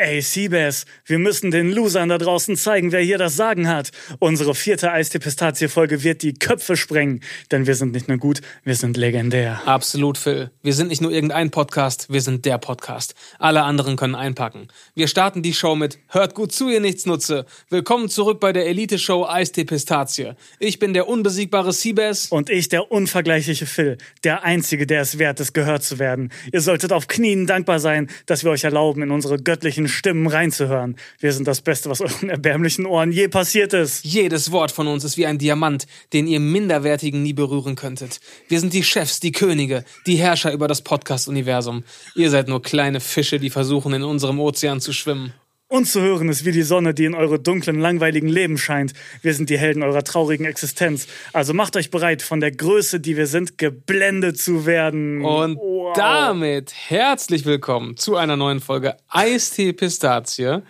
Ey, Seabass, wir müssen den Losern da draußen zeigen, wer hier das Sagen hat. Unsere vierte Eistee-Pistazie-Folge wird die Köpfe sprengen. Denn wir sind nicht nur gut, wir sind legendär. Absolut, Phil. Wir sind nicht nur irgendein Podcast, wir sind der Podcast. Alle anderen können einpacken. Wir starten die Show mit Hört gut zu, ihr Nichtsnutze. Willkommen zurück bei der Elite-Show Eistee-Pistazie. Ich bin der unbesiegbare Seabass. Und ich, der unvergleichliche Phil. Der Einzige, der es wert ist, gehört zu werden. Ihr solltet auf Knien dankbar sein, dass wir euch erlauben, in unsere göttlichen Stimmen reinzuhören. Wir sind das Beste, was euren erbärmlichen Ohren je passiert ist. Jedes Wort von uns ist wie ein Diamant, den ihr Minderwertigen nie berühren könntet. Wir sind die Chefs, die Könige, die Herrscher über das Podcast-Universum. Ihr seid nur kleine Fische, die versuchen, in unserem Ozean zu schwimmen. Uns zu hören ist wie die Sonne, die in eure dunklen, langweiligen Leben scheint. Wir sind die Helden eurer traurigen Existenz. Also macht euch bereit, von der Größe, die wir sind, geblendet zu werden. Und Wow. damit herzlich willkommen zu einer neuen Folge Eistee Pistazie.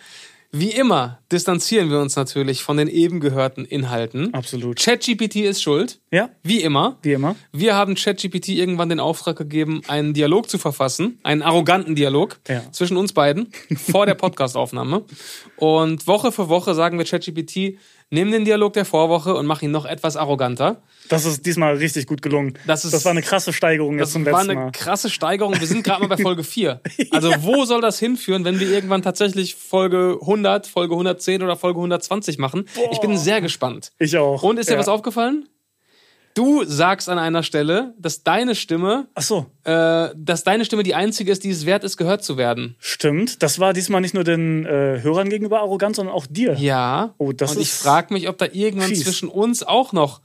Wie immer distanzieren wir uns natürlich von den eben gehörten Inhalten. Absolut. ChatGPT ist schuld. Ja, Wie immer. wie immer. Wir haben ChatGPT irgendwann den Auftrag gegeben, einen Dialog zu verfassen, einen arroganten Dialog Ja. zwischen uns beiden vor der Podcastaufnahme. Und Woche für Woche sagen wir ChatGPT, nimm den Dialog der Vorwoche und mach ihn noch etwas arroganter. Das ist diesmal richtig gut gelungen. Das ist- das war eine krasse Steigerung jetzt Das zum war letzten eine Mal. krasse Steigerung. Wir sind gerade mal bei Folge 4. Also wo soll das hinführen, wenn wir irgendwann tatsächlich Folge 100, Folge 110 oder Folge 120 machen? Ich bin sehr gespannt. Ich auch. Und ist dir ja. was aufgefallen? Du sagst an einer Stelle, dass deine Stimme Ach so, äh, dass deine Stimme die einzige ist, die es wert ist, gehört zu werden. stimmt. Das war diesmal nicht nur den äh, Hörern gegenüber arrogant, sondern auch dir. Ja. Oh, das Und ich frage mich, ob da irgendwann fies. zwischen uns auch noch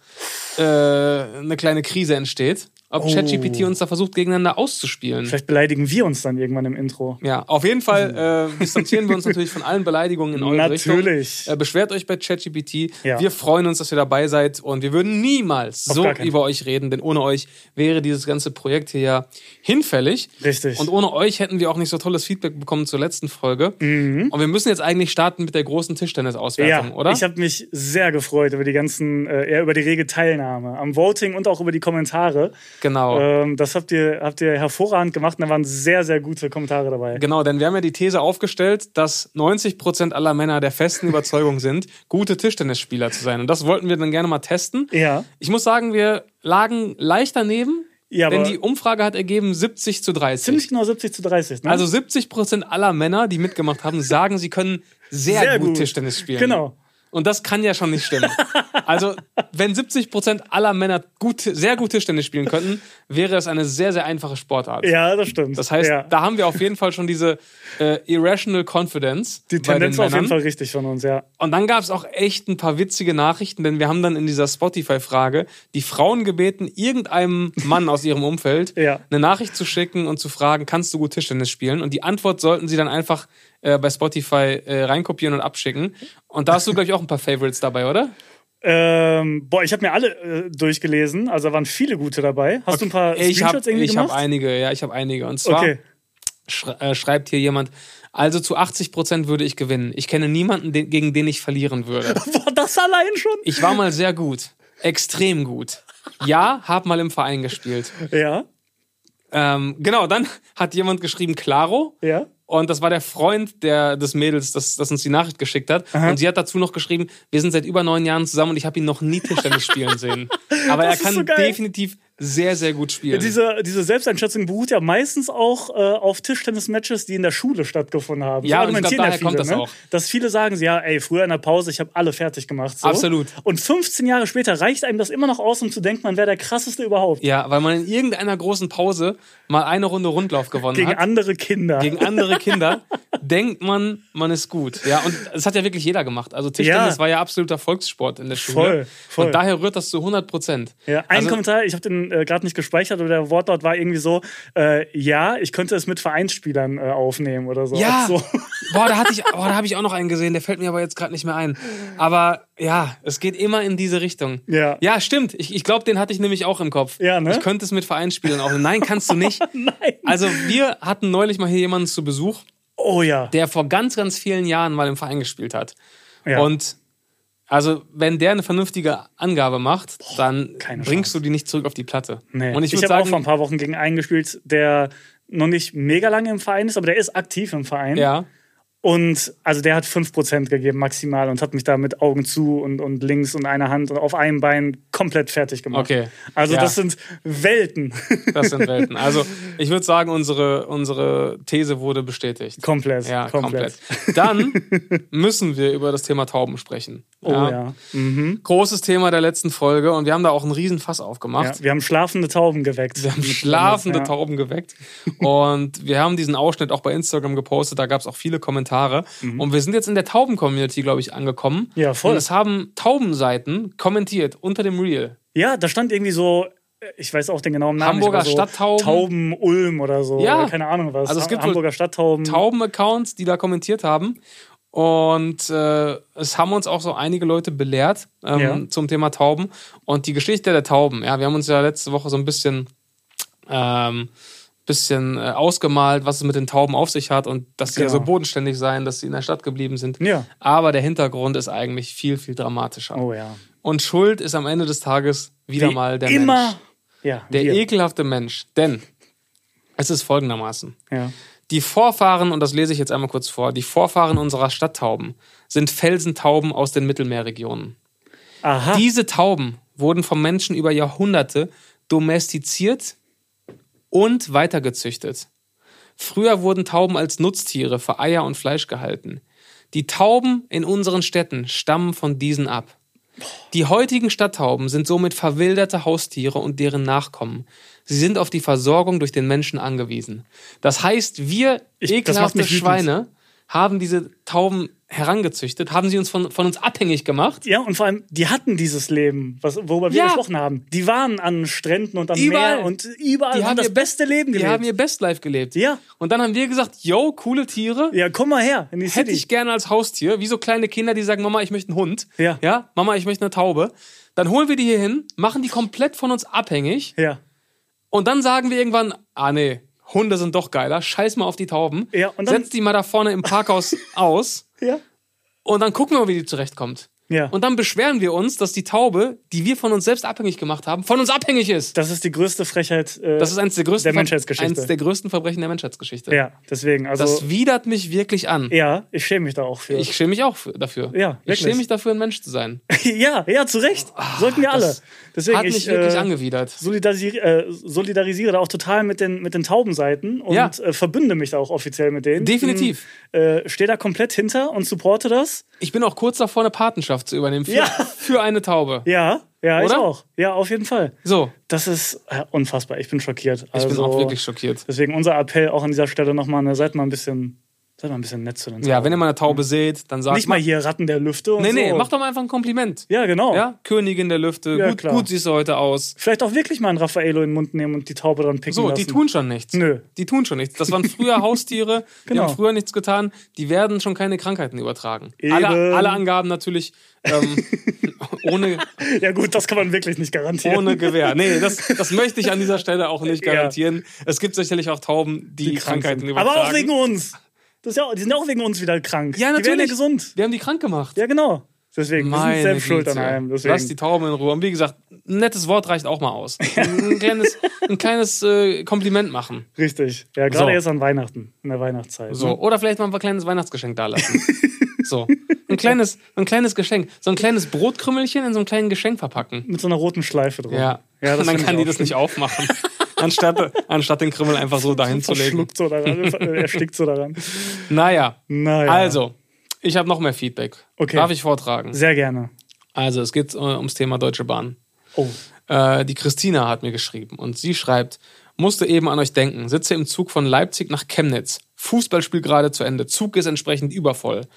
äh, eine kleine Krise entsteht. Ob Oh. ChatGPT uns da versucht, gegeneinander auszuspielen. Vielleicht beleidigen wir uns dann irgendwann im Intro. Ja, auf jeden Fall äh, distanzieren wir uns natürlich von allen Beleidigungen in eure Natürlich. Richtung. Äh, beschwert euch bei ChatGPT. Ja. Wir freuen uns, dass ihr dabei seid und wir würden niemals Auf so über euch reden, denn ohne euch wäre dieses ganze Projekt hier ja hinfällig. Richtig. Und ohne euch hätten wir auch nicht so tolles Feedback bekommen zur letzten Folge. Und wir müssen jetzt eigentlich starten mit der großen Tischtennis-Auswertung, Mhm. ja, oder? ich habe mich sehr gefreut über die ganzen, äh, eher über die rege Teilnahme am Voting und auch über die Kommentare. Genau. Ähm, das habt ihr, habt ihr hervorragend gemacht. und Da waren sehr, sehr gute Kommentare dabei. Genau, denn wir haben ja die These aufgestellt, dass 90% aller Männer der festen Überzeugung sind, gute Tischtennisspieler zu sein. Und das wollten wir dann gerne mal testen. Ja, Ich muss sagen, wir lagen leicht daneben, Ja, denn die Umfrage hat ergeben 70 zu 30. ziemlich genau 70 zu 30. Ne? Also 70% aller Männer, die mitgemacht haben, sagen, sie können sehr, Sehr gut, gut. Tischtennis spielen. Genau. Und das kann ja schon nicht stimmen. Also, wenn 70% aller Männer gut, sehr gut Tischtennis spielen könnten, wäre es eine sehr, sehr einfache Sportart. Ja, das stimmt. Das heißt, ja. da haben wir auf jeden Fall schon diese äh, irrational confidence die Tendenz war auf jeden. Fall richtig von uns, ja. Und dann gab es auch echt ein paar witzige Nachrichten, denn wir haben dann in dieser Spotify-Frage die Frauen gebeten, irgendeinem Mann aus ihrem Umfeld Ja. eine Nachricht zu schicken und zu fragen, kannst du gut Tischtennis spielen? Und die Antwort sollten sie dann einfach äh, bei Spotify äh, reinkopieren und abschicken. Und da hast du, glaube ich, auch ein paar Favorites dabei, oder? Ähm, boah, ich habe mir alle äh, durchgelesen. Also da waren viele gute dabei. Hast du ein paar Ich habe Screenshots irgendwie ich hab gemacht? einige, ja, ich habe einige. Und zwar okay. sch äh, schreibt hier jemand, also zu 80% würde ich gewinnen. Ich kenne niemanden, den, gegen den ich verlieren würde. Boah, das allein schon? Ich war mal sehr gut. Extrem gut. Ja, hab mal im Verein gespielt. Ja, Ähm, genau, dann hat jemand geschrieben Claro. ja. Und das war der Freund der, des Mädels, das, das uns die Nachricht geschickt hat. Und sie hat dazu noch geschrieben, wir sind seit über neun Jahren zusammen und ich habe ihn noch nie Tischtennis spielen sehen. Aber er Das ist kann so definitiv sehr, sehr gut spielen. Diese, diese Selbsteinschätzung beruht ja meistens auch äh, auf Tischtennis-Matches, die in der Schule stattgefunden haben. Ja, und ich argumentieren glaub, daher kommt das ne? auch. Dass viele sagen, ja, ey, früher in der Pause, ich habe alle fertig gemacht. So. Absolut. Und 15 Jahre später reicht einem das immer noch aus, um zu denken, man wäre der krasseste überhaupt. ja, weil man in irgendeiner großen Pause mal eine Runde Rundlauf gewonnen Gegen hat. andere Kinder. gegen andere Kinder, denkt man, man ist gut. Ja, und das hat ja wirklich jeder gemacht. Also Tischtennis Ja. war ja absoluter Volkssport in der Schule. Voll, voll. Und daher rührt das zu 100 Prozent. Ja, ein also, Kommentar, ich habe den äh, gerade nicht gespeichert, aber der Wortlaut war irgendwie so, äh, ja, ich könnte es mit Vereinsspielern äh, aufnehmen oder so. Ja, So. boah, da hatte ich, boah, da habe ich auch noch einen gesehen, der fällt mir aber jetzt gerade nicht mehr ein. Aber ja, es geht immer in diese Richtung. Ja. Ja, stimmt. Ich, ich glaube, den hatte ich nämlich auch im Kopf. Ja, ne? Ich könnte es mit Vereinsspielern aufnehmen. Nein, kannst du nicht. Nein. Also wir hatten neulich mal hier jemanden zu Besuch, Oh ja. der vor ganz, ganz vielen Jahren mal im Verein gespielt hat. ja. Und also, wenn der eine vernünftige Angabe macht, dann keine bringst du die nicht zurück auf die Platte. nee. Und ich ich habe auch vor ein paar Wochen gegen einen gespielt, der noch nicht mega lange im Verein ist, aber der ist aktiv im Verein. ja, Und also der hat 5% gegeben maximal und hat mich da mit Augen zu und, und links und einer Hand und auf einem Bein komplett fertig gemacht. Okay. Also Ja. das sind Welten. Das sind Welten. Also ich würde sagen, unsere, unsere These wurde bestätigt. komplett. Ja, komplett. komplett. Dann müssen wir über das Thema Tauben sprechen. Oh ja. Mhm. Großes Thema der letzten Folge und wir haben da auch einen riesen Fass aufgemacht. ja. Wir haben schlafende Tauben geweckt. Wir haben schlafende ja. Tauben geweckt. Und wir haben diesen Ausschnitt auch bei Instagram gepostet. Da gab es auch viele Kommentare. Und wir sind jetzt in der Tauben-Community, glaube ich, angekommen. Mhm. Ja, voll. Und es haben Taubenseiten kommentiert unter dem Reel. Ja, da stand irgendwie so, ich weiß auch den genauen Namen. Hamburger so Stadttauben. Tauben Ulm oder so. Ja. Oder keine Ahnung was. Also es gibt wohl Hamburger Stadttauben. Tauben-Accounts, die da kommentiert haben. Und äh, es haben uns auch so einige Leute belehrt ähm, Ja. zum Thema Tauben. Und die Geschichte der Tauben, ja, wir haben uns ja letzte Woche so ein bisschen, ähm, bisschen äh, ausgemalt, was es mit den Tauben auf sich hat und dass sie ja Genau. so bodenständig seien, dass sie in der Stadt geblieben sind. Ja. Aber der Hintergrund ist eigentlich viel, viel dramatischer. Oh ja. Und Schuld ist am Ende des Tages wieder Wie mal der immer. Mensch. Ja, Der wir. ekelhafte Mensch. Denn es ist folgendermaßen. Ja. Die Vorfahren, und das lese ich jetzt einmal kurz vor, die Vorfahren unserer Stadttauben sind Felsentauben aus den Mittelmeerregionen. Aha. Diese Tauben wurden vom Menschen über Jahrhunderte domestiziert und weitergezüchtet. Früher wurden Tauben als Nutztiere für Eier und Fleisch gehalten. Die Tauben in unseren Städten stammen von diesen ab. Die heutigen Stadttauben sind somit verwilderte Haustiere und deren Nachkommen. Sie sind auf die Versorgung durch den Menschen angewiesen. Das heißt, wir Ich- ekelhafte mich wütend. Haben diese Tauben herangezüchtet, haben sie uns von, von uns abhängig gemacht. Ja, und vor allem, die hatten dieses Leben, was, worüber wir Ja. gesprochen haben. Die waren an Stränden und am Überall. Meer und überall Die haben das ihr beste Leben Die gelebt. haben ihr Bestlife gelebt. Ja. Und dann haben wir gesagt, yo, coole Tiere. ja, komm mal her in die Hätte City. ich gerne als Haustier, wie so kleine Kinder, die sagen, Mama, ich möchte einen Hund. Ja. Ja, Mama, ich möchte eine Taube. Dann holen wir die hier hin, machen die komplett von uns abhängig ja. und dann sagen wir irgendwann, ah nee, Hunde sind doch geiler, scheiß mal auf die Tauben. Ja, und dann- Setz die mal da vorne im Parkhaus aus Ja. und dann gucken wir, wie die zurechtkommt. Ja. Und dann beschweren wir uns, dass die Taube, die wir von uns selbst abhängig gemacht haben, von uns abhängig ist. Das ist die größte Frechheit äh, Das ist eins der größten, der Menschheitsgeschichte. eins der größten Verbrechen der Menschheitsgeschichte. ja, deswegen. Also, Das widert mich wirklich an. ja, ich schäme mich da auch für. Ich schäme mich auch für, dafür. Ja, ich wirklich. schäme mich dafür, ein Mensch zu sein. ja, ja, zu Recht. Sollten wir alle. Ah, Das Deswegen, Hat mich ich wirklich äh, angewidert. solidarisiere, äh, solidarisiere da auch total mit den, mit den Taubenseiten und Ja. äh, verbünde mich da auch offiziell mit denen. Definitiv. Äh, Stehe da komplett hinter und supporte das. Ich bin auch kurz davor, eine Patenschaft zu übernehmen für, Ja. für eine Taube. Ja, ja, ich Oder? auch. Ja, auf jeden Fall. So, Das ist äh, unfassbar. Ich bin schockiert. ich also, bin auch wirklich schockiert. Deswegen unser Appell auch an dieser Stelle nochmal, ne, seid mal ein bisschen, seid mal ein bisschen nett zu den Ja, Tauben. wenn ihr mal eine Taube seht, dann sagt Nicht mal hier Ratten der Lüfte und Nee, so. nee, mach doch mal einfach ein Kompliment. Ja, genau. Ja, Königin der Lüfte, Ja, gut, klar. gut siehst du heute aus. Vielleicht auch wirklich mal ein Raffaello in den Mund nehmen und die Taube dran picken So, lassen. die tun schon nichts. Nö. Die tun schon nichts. Das waren früher Haustiere, die Genau. haben früher nichts getan. Die werden schon keine Krankheiten übertragen. Eben. Alle, alle Angaben natürlich ähm, ohne, Ja gut, das kann man wirklich nicht garantieren. ohne Gewehr. Nee, das, das möchte ich an dieser Stelle auch nicht Ja. garantieren. Es gibt sicherlich auch Tauben, die, krank Krankheiten sind. übertragen. Aber auch wegen uns. Das ist ja, die sind ja auch wegen uns wieder krank. Ja, Die werden ja natürlich. gesund. Wir haben die krank gemacht. Ja, genau. Deswegen, wir sind Meine selbst schuld an allem. Deswegen. Lass die Tauben in Ruhe. Und wie gesagt, ein nettes Wort reicht auch mal aus. Ein kleines, ein kleines äh, Kompliment machen. Richtig. Ja, gerade So. jetzt an Weihnachten, in der Weihnachtszeit. So. Ne? Oder vielleicht mal ein kleines Weihnachtsgeschenk da lassen. so. Ein kleines, ein kleines Geschenk. So ein kleines Brotkrümmelchen in so einem kleinen Geschenk verpacken. Mit so einer roten Schleife drum. Ja. ja Und dann kann die das nicht aufmachen. Anstatt, anstatt den Krümmel einfach so dahin zu legen. So daran, äh, erstickt so daran. Naja. Naja. Also, ich habe noch mehr Feedback. Okay. Darf ich vortragen? Sehr gerne. Also, es geht äh, ums Thema Deutsche Bahn. Oh. Äh, die Christina hat mir geschrieben und sie schreibt, musste eben an euch denken, sitze im Zug von Leipzig nach Chemnitz. Fußballspiel gerade zu Ende. Zug ist entsprechend übervoll.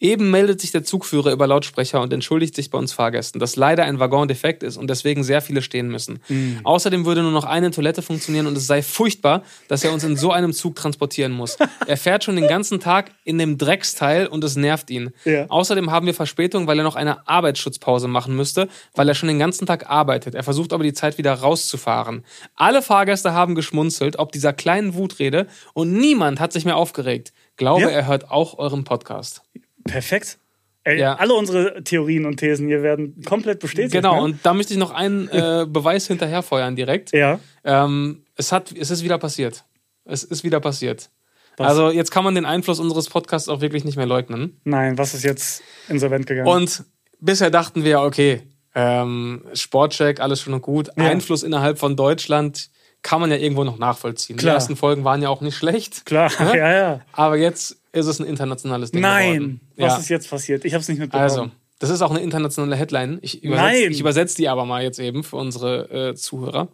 Eben meldet sich der Zugführer über Lautsprecher und entschuldigt sich bei uns Fahrgästen, dass leider ein Waggon defekt ist und deswegen sehr viele stehen müssen. Außerdem würde nur noch eine Toilette funktionieren und es sei furchtbar, dass er uns in so einem Zug transportieren muss. Er fährt schon den ganzen Tag in dem Drecksteil und es nervt ihn. Ja. Außerdem haben wir Verspätung, weil er noch eine Arbeitsschutzpause machen müsste, weil er schon den ganzen Tag arbeitet. Er versucht aber die Zeit wieder rauszufahren. Alle Fahrgäste haben geschmunzelt, ob dieser kleinen Wutrede und niemand hat sich mehr aufgeregt. Glaube, Ja. er hört auch euren Podcast. Perfekt. Ey, Ja. Alle unsere Theorien und Thesen hier werden komplett bestätigt. Genau, Ne? und da möchte ich noch einen äh, Beweis hinterherfeuern direkt. ja. Ähm, es, hat, es ist wieder passiert. Es ist wieder passiert. Was? Also jetzt kann man den Einfluss unseres Podcasts auch wirklich nicht mehr leugnen. Nein, was ist jetzt insolvent gegangen? Und bisher dachten wir, ja, okay, ähm, Sportcheck, alles schon und gut. Ja. Einfluss innerhalb von Deutschland kann man ja irgendwo noch nachvollziehen. Klar. Die ersten Folgen waren ja auch nicht schlecht. Klar, ja, ja. Aber jetzt ist es ein internationales Ding Nein, geworden. was ja. ist jetzt passiert? Ich habe es nicht mitbekommen. Also, das ist auch eine internationale Headline. Ich übersetze, ich übersetze die aber mal jetzt eben für unsere äh, Zuhörer.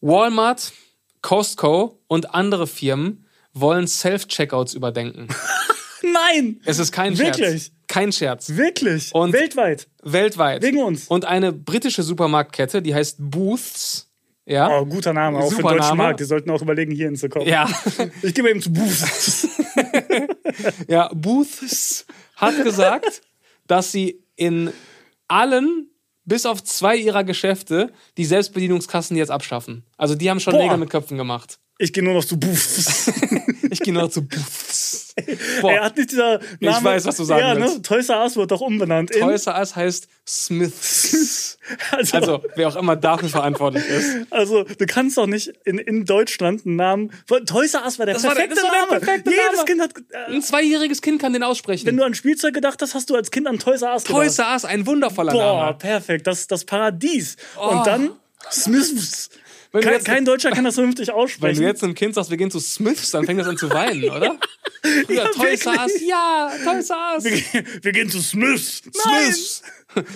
Walmart, Costco und andere Firmen wollen Self-Checkouts überdenken. Nein, Es ist kein Scherz. Wirklich? Kein Scherz. wirklich. Und- Weltweit. Weltweit. Wegen uns. Und eine britische Supermarktkette, die heißt Booths. Ja. Oh, guter Name, auch für den Super deutschen Name. Markt. Die sollten auch überlegen, hier hinzukommen. Ja. Ich gehe mal eben zu Boost. Ja, Booths hat gesagt, dass sie in allen, bis auf zwei ihrer Geschäfte, die Selbstbedienungskassen jetzt abschaffen. Also die haben schon Boah. Nägel mit Köpfen gemacht. Ich gehe nur noch zu Boost. Ich gehe nur noch zu Booths. Er Boah, hat nicht dieser Name. weiß, was du sagen ja, willst. Ne? Toys R Us wird doch umbenannt. Toys R Us heißt Smiths. Also, Also, wer auch immer dafür verantwortlich ist. also, du kannst doch nicht in, in Deutschland einen Namen. Toys R Us war der Das war der- perfekte war der Name. perfekte Jedes Name. Kind hat. Äh, Ein zweijähriges Kind kann den aussprechen. wenn du an Spielzeug gedacht hast, hast du als Kind an Toys R Us gedacht. Toys R Us, ein wundervoller Boah, Name. perfekt. Das ist das Paradies. Oh. Und dann Smiths. Wenn Kein, kein Deutscher kann das vernünftig Wenn aussprechen. du jetzt einem Kind sagst, wir gehen zu Smiths, dann fängt das an zu weinen, oder? Ja, Toys R Us, ja, Toys R Us. wir, gehen- wir gehen zu Smiths. Nein.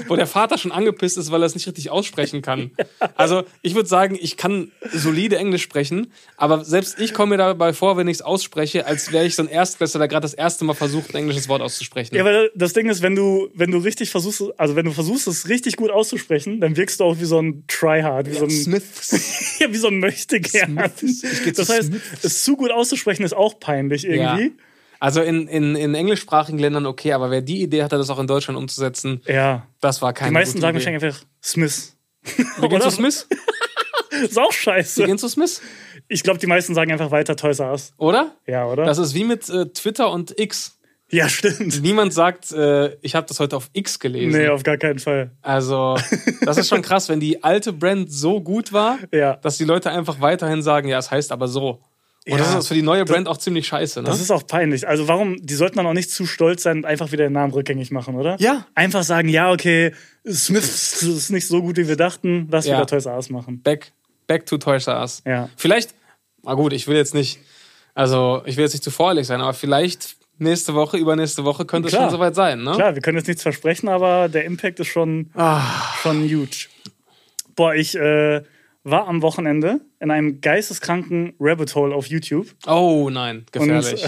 Wo der Vater schon angepisst ist, weil er es nicht richtig aussprechen kann. Also, ich würde sagen, ich kann solide Englisch sprechen, aber selbst ich komme mir dabei vor, wenn ich es ausspreche, als wäre ich so ein Erstklässler, der gerade das erste Mal versucht, ein englisches Wort auszusprechen. Ja, weil das Ding ist, wenn du, wenn du richtig versuchst, also wenn du versuchst, es richtig gut auszusprechen, dann wirkst du auch wie so ein Tryhard, wie so ein, Smiths. ja, wie so ein Möchtegern. Das heißt, Smiths. es zu gut auszusprechen ist auch peinlich irgendwie. Ja. Also in, in, in englischsprachigen Ländern okay, aber wer die Idee hatte, das auch in Deutschland umzusetzen, Ja. das war keine Die meisten sagen wahrscheinlich einfach Smith. Wir gehen zu Smiths? ist auch Wir scheiße. gehen zu Smiths? Ich glaube, die meisten sagen einfach weiter Toys R Us. Oder? Ja, oder? Das ist wie mit äh, Twitter und X. ja, stimmt. Niemand sagt, äh, ich habe das heute auf X gelesen. Nee, auf gar keinen Fall. Also, das ist schon krass, wenn die alte Brand so gut war, Ja. dass die Leute einfach weiterhin sagen, ja, es heißt aber so. Und Ja. das ist für die neue Brand auch ziemlich scheiße, ne? Das ist auch peinlich. Also warum, die sollten dann auch nicht zu stolz sein und einfach wieder den Namen rückgängig machen, oder? Ja. Einfach sagen, ja, okay, Smiths ist nicht so gut, wie wir dachten, lass Ja. wieder Toys R Us machen. back, back to Toys R Us. Ja. Vielleicht, na gut, ich will jetzt nicht, also ich will jetzt nicht zu voreilig sein, aber vielleicht nächste Woche, übernächste Woche könnte Klar. es schon soweit sein, ne? Klar, wir können jetzt nichts versprechen, aber der Impact ist schon, Ah. schon huge. Boah, ich äh, war am Wochenende in einem geisteskranken Rabbit Hole auf YouTube. Oh nein, gefährlich.